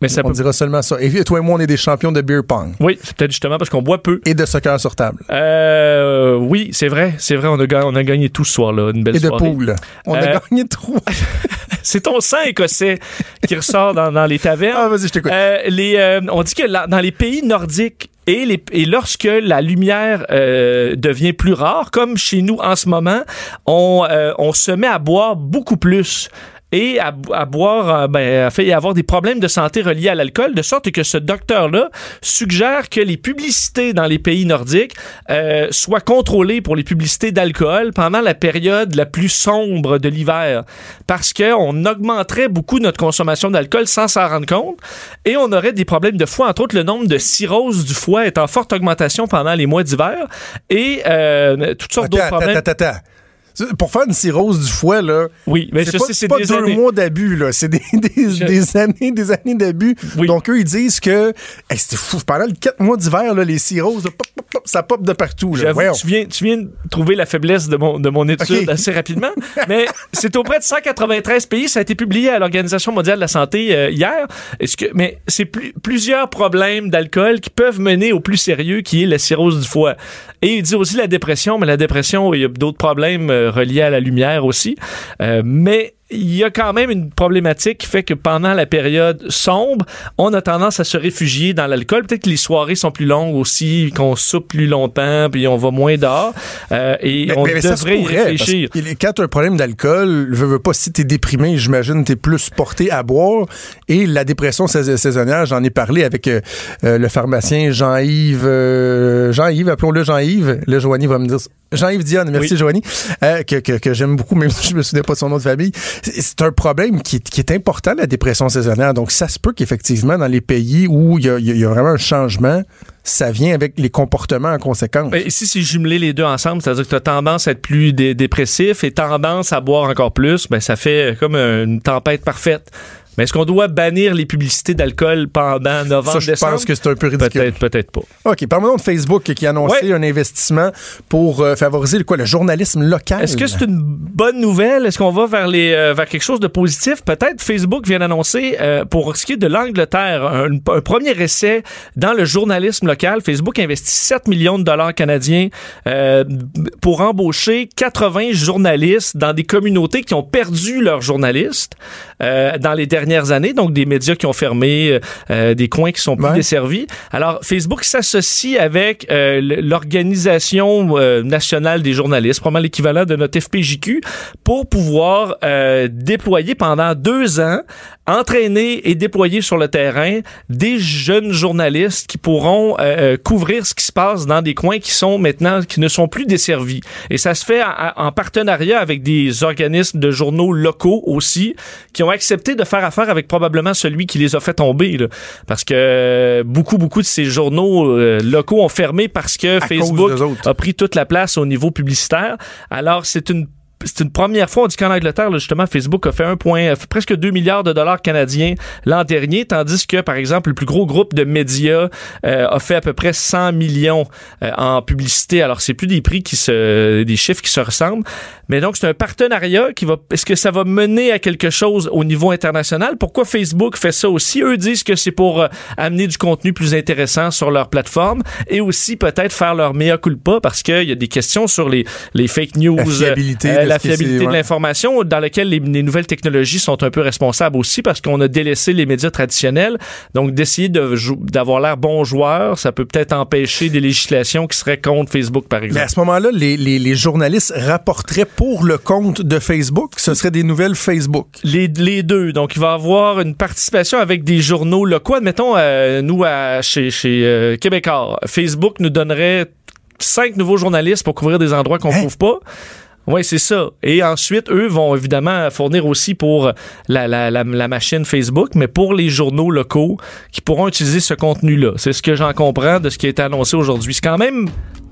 E: mais ça
D: On
E: peut
D: dira seulement ça. Et toi et moi, on est des champions de beer pong
E: oui c'est peut-être justement parce qu'on boit peu
D: et de soccer sur table
E: euh, oui c'est vrai c'est vrai on a, ga- on a gagné tout ce soir là une belle
D: et de
E: soirée
D: poule. On
E: Euh,
D: a gagné trois.
E: c'est ton sang écossais qui ressort dans, dans les tavernes
D: Ah, vas-y, je t'écoute.
E: Euh, les, euh, on dit que la- dans les pays nordiques et, lorsque la lumière euh, devient plus rare, comme chez nous en ce moment, on, euh, on se met à boire beaucoup plus et à, à boire, euh, ben, à fait avoir des problèmes de santé reliés à l'alcool, de sorte que ce docteur-là suggère que les publicités dans les pays nordiques euh, soient contrôlées pour les publicités d'alcool pendant la période la plus sombre de l'hiver, parce qu'on augmenterait beaucoup notre consommation d'alcool sans s'en rendre compte, et on aurait des problèmes de foie, entre autres le nombre de cirrhoses du foie est en forte augmentation pendant les mois d'hiver, et euh, toutes sortes d'autres problèmes.
D: attends, attends. Pour faire une cirrhose du foie, là,
E: Oui, mais
D: c'est pas,
E: sais,
D: c'est
E: c'est
D: pas
E: des
D: deux
E: années.
D: mois d'abus, là. C'est des, des,
E: Je-
D: des années, des années d'abus.
E: Oui.
D: Donc, eux, ils disent que hey, c'était fou. Pendant les quatre mois d'hiver, là, les cirrhoses, là, pop, pop, pop, ça pop de partout. Là.
E: Tu viens, tu viens de trouver la faiblesse de mon, de mon étude assez rapidement. Mais c'est auprès de 193 pays. Ça a été publié à l'Organisation mondiale de la santé euh, hier. Est-ce que, mais c'est plus, plusieurs problèmes d'alcool qui peuvent mener au plus sérieux, qui est la cirrhose du foie. Et il dit aussi la dépression, mais la dépression, il y a d'autres problèmes euh, reliés à la lumière aussi. Euh, mais il y a quand même une problématique qui fait que pendant la période sombre, on a tendance à se réfugier dans l'alcool. Peut-être que les soirées sont plus longues aussi, qu'on soupe plus longtemps, puis on va moins dehors. Euh, et
D: Mais-
E: on
D: mais- mais
E: y
D: pourrait,
E: réfléchir.
D: que Quand tu as un problème d'alcool, veux, veux pas, si tu es déprimé, j'imagine tu es plus porté à boire. Et la dépression sais- saisonnière, j'en ai parlé avec euh, euh, le pharmacien Jean-Yves. euh, Jean-Yves, appelons-le Jean-Yves. Là, Joanie va me dire Jean-Yves Dionne, merci Joanie, euh, que, que, que j'aime beaucoup, même si je me souviens pas de son nom de famille. C'est un problème qui, est important, la dépression saisonnière. Donc, ça se peut qu'effectivement, dans les pays où il y a, vraiment un changement, ça vient avec les comportements en conséquence.
E: Ben, ici, c'est jumeler les deux ensemble, c'est-à-dire que tu as tendance à être plus dépressif et tendance à boire encore plus, ben, ça fait comme une tempête parfaite. Mais est-ce qu'on doit bannir les publicités d'alcool pendant novembre,
D: Ça, je pense que c'est un peu ridicule.
E: Peut-être, peut-être pas.
D: OK. Parlons de Facebook qui a annoncé un investissement pour euh, favoriser quoi, le journalisme local.
E: Est-ce que c'est une bonne nouvelle? Est-ce qu'on va vers, les, euh, vers quelque chose de positif? Peut-être Facebook vient d'annoncer, euh, pour ce qui est de l'Angleterre, un, un, premier essai dans le journalisme local. Facebook investit 7 millions de dollars canadiens pour embaucher 80 journalistes dans des communautés qui ont perdu leurs journalistes dans les derniers années, donc des médias qui ont fermé, euh, euh, des coins qui sont plus desservis. Alors, Facebook s'associe avec euh, l'Organisation nationale des journalistes, probablement l'équivalent de notre FPJQ, pour pouvoir déployer pendant deux ans, entraîner et déployer sur le terrain des jeunes journalistes qui pourront couvrir ce qui se passe dans des coins qui sont maintenant, qui ne sont plus desservis. Et ça se fait en, en partenariat avec des organismes de journaux locaux aussi, qui ont accepté de faire affaire avec probablement celui qui les a fait tomber. parce que beaucoup, beaucoup de ces journaux euh, locaux ont fermé parce que Facebook a pris toute la place au niveau publicitaire. Alors, c'est une c'est une première fois, on dit qu'en Angleterre, justement, Facebook a fait un point, presque 2 milliards de dollars canadiens l'an dernier, tandis que, par exemple, le plus gros groupe de médias euh, a fait à peu près 100 millions euh, en publicité. Alors, c'est plus des prix qui se, des chiffres qui se ressemblent. Mais donc, c'est un partenariat qui va, est-ce que ça va mener à quelque chose au niveau international? Pourquoi Facebook fait ça aussi? Eux disent que c'est pour euh, amener du contenu plus intéressant sur leur plateforme et aussi peut-être faire leur meilleur culpa parce qu'il y a des questions sur les, les fake news. La
D: fiabilité
E: la fiabilité de l'information, dans laquelle les, nouvelles technologies sont un peu responsables aussi parce qu'on a délaissé les médias traditionnels. Donc, d'essayer d'avoir l'air bon joueur, ça peut peut-être empêcher des législations qui seraient contre Facebook, par exemple.
D: Mais à ce moment-là, les, les, les, journalistes rapporteraient pour le compte de Facebook. Ce serait des nouvelles Facebook.
E: Les, les deux. Donc, il va y avoir une participation avec des journaux locaux. Admettons, euh, nous, à, chez, chez euh, Québécois, Facebook nous donnerait cinq nouveaux journalistes pour couvrir des endroits qu'on ne hein? trouve pas. Oui, c'est ça. Et ensuite, eux vont évidemment fournir aussi pour la, la, la, machine Facebook, mais pour les journaux locaux qui pourront utiliser ce contenu-là. C'est ce que j'en comprends de ce qui a été annoncé aujourd'hui. C'est quand même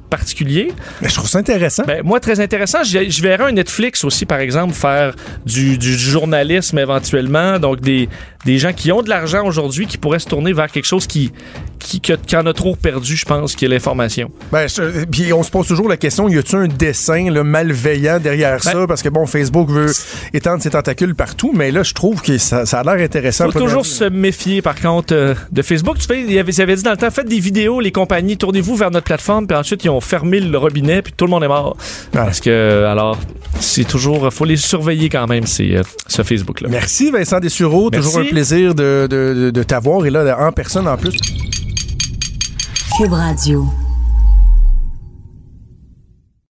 E: particulier.
D: Mais je trouve ça intéressant.
E: Ben, moi, très intéressant. Je, verrais un Netflix aussi, par exemple, faire du, du journalisme éventuellement. Donc, des, des gens qui ont de l'argent aujourd'hui qui pourraient se tourner vers quelque chose qui, qui, qui en a trop perdu, je pense, qui est l'information.
D: Ben, puis on se pose toujours la question, y a-t-il un dessin malveillant derrière ben ça? Parce que, bon, Facebook veut étendre ses tentacules partout, mais là, je trouve que ça, ça a l'air intéressant.
E: Il faut toujours se méfier, par contre, euh, de Facebook. Tu fais, il avait, avait dit dans le temps, faites des vidéos, les compagnies, tournez-vous vers notre plateforme, puis ensuite, ils ont fermé le robinet, puis tout le monde est mort. Parce que, alors, c'est toujours, faut les surveiller quand même, c'est, euh, ce Facebook-là.
D: Merci, Vincent Dessureau. Toujours un plaisir de, de, de, de t'avoir et là, en personne en plus. Cube Radio.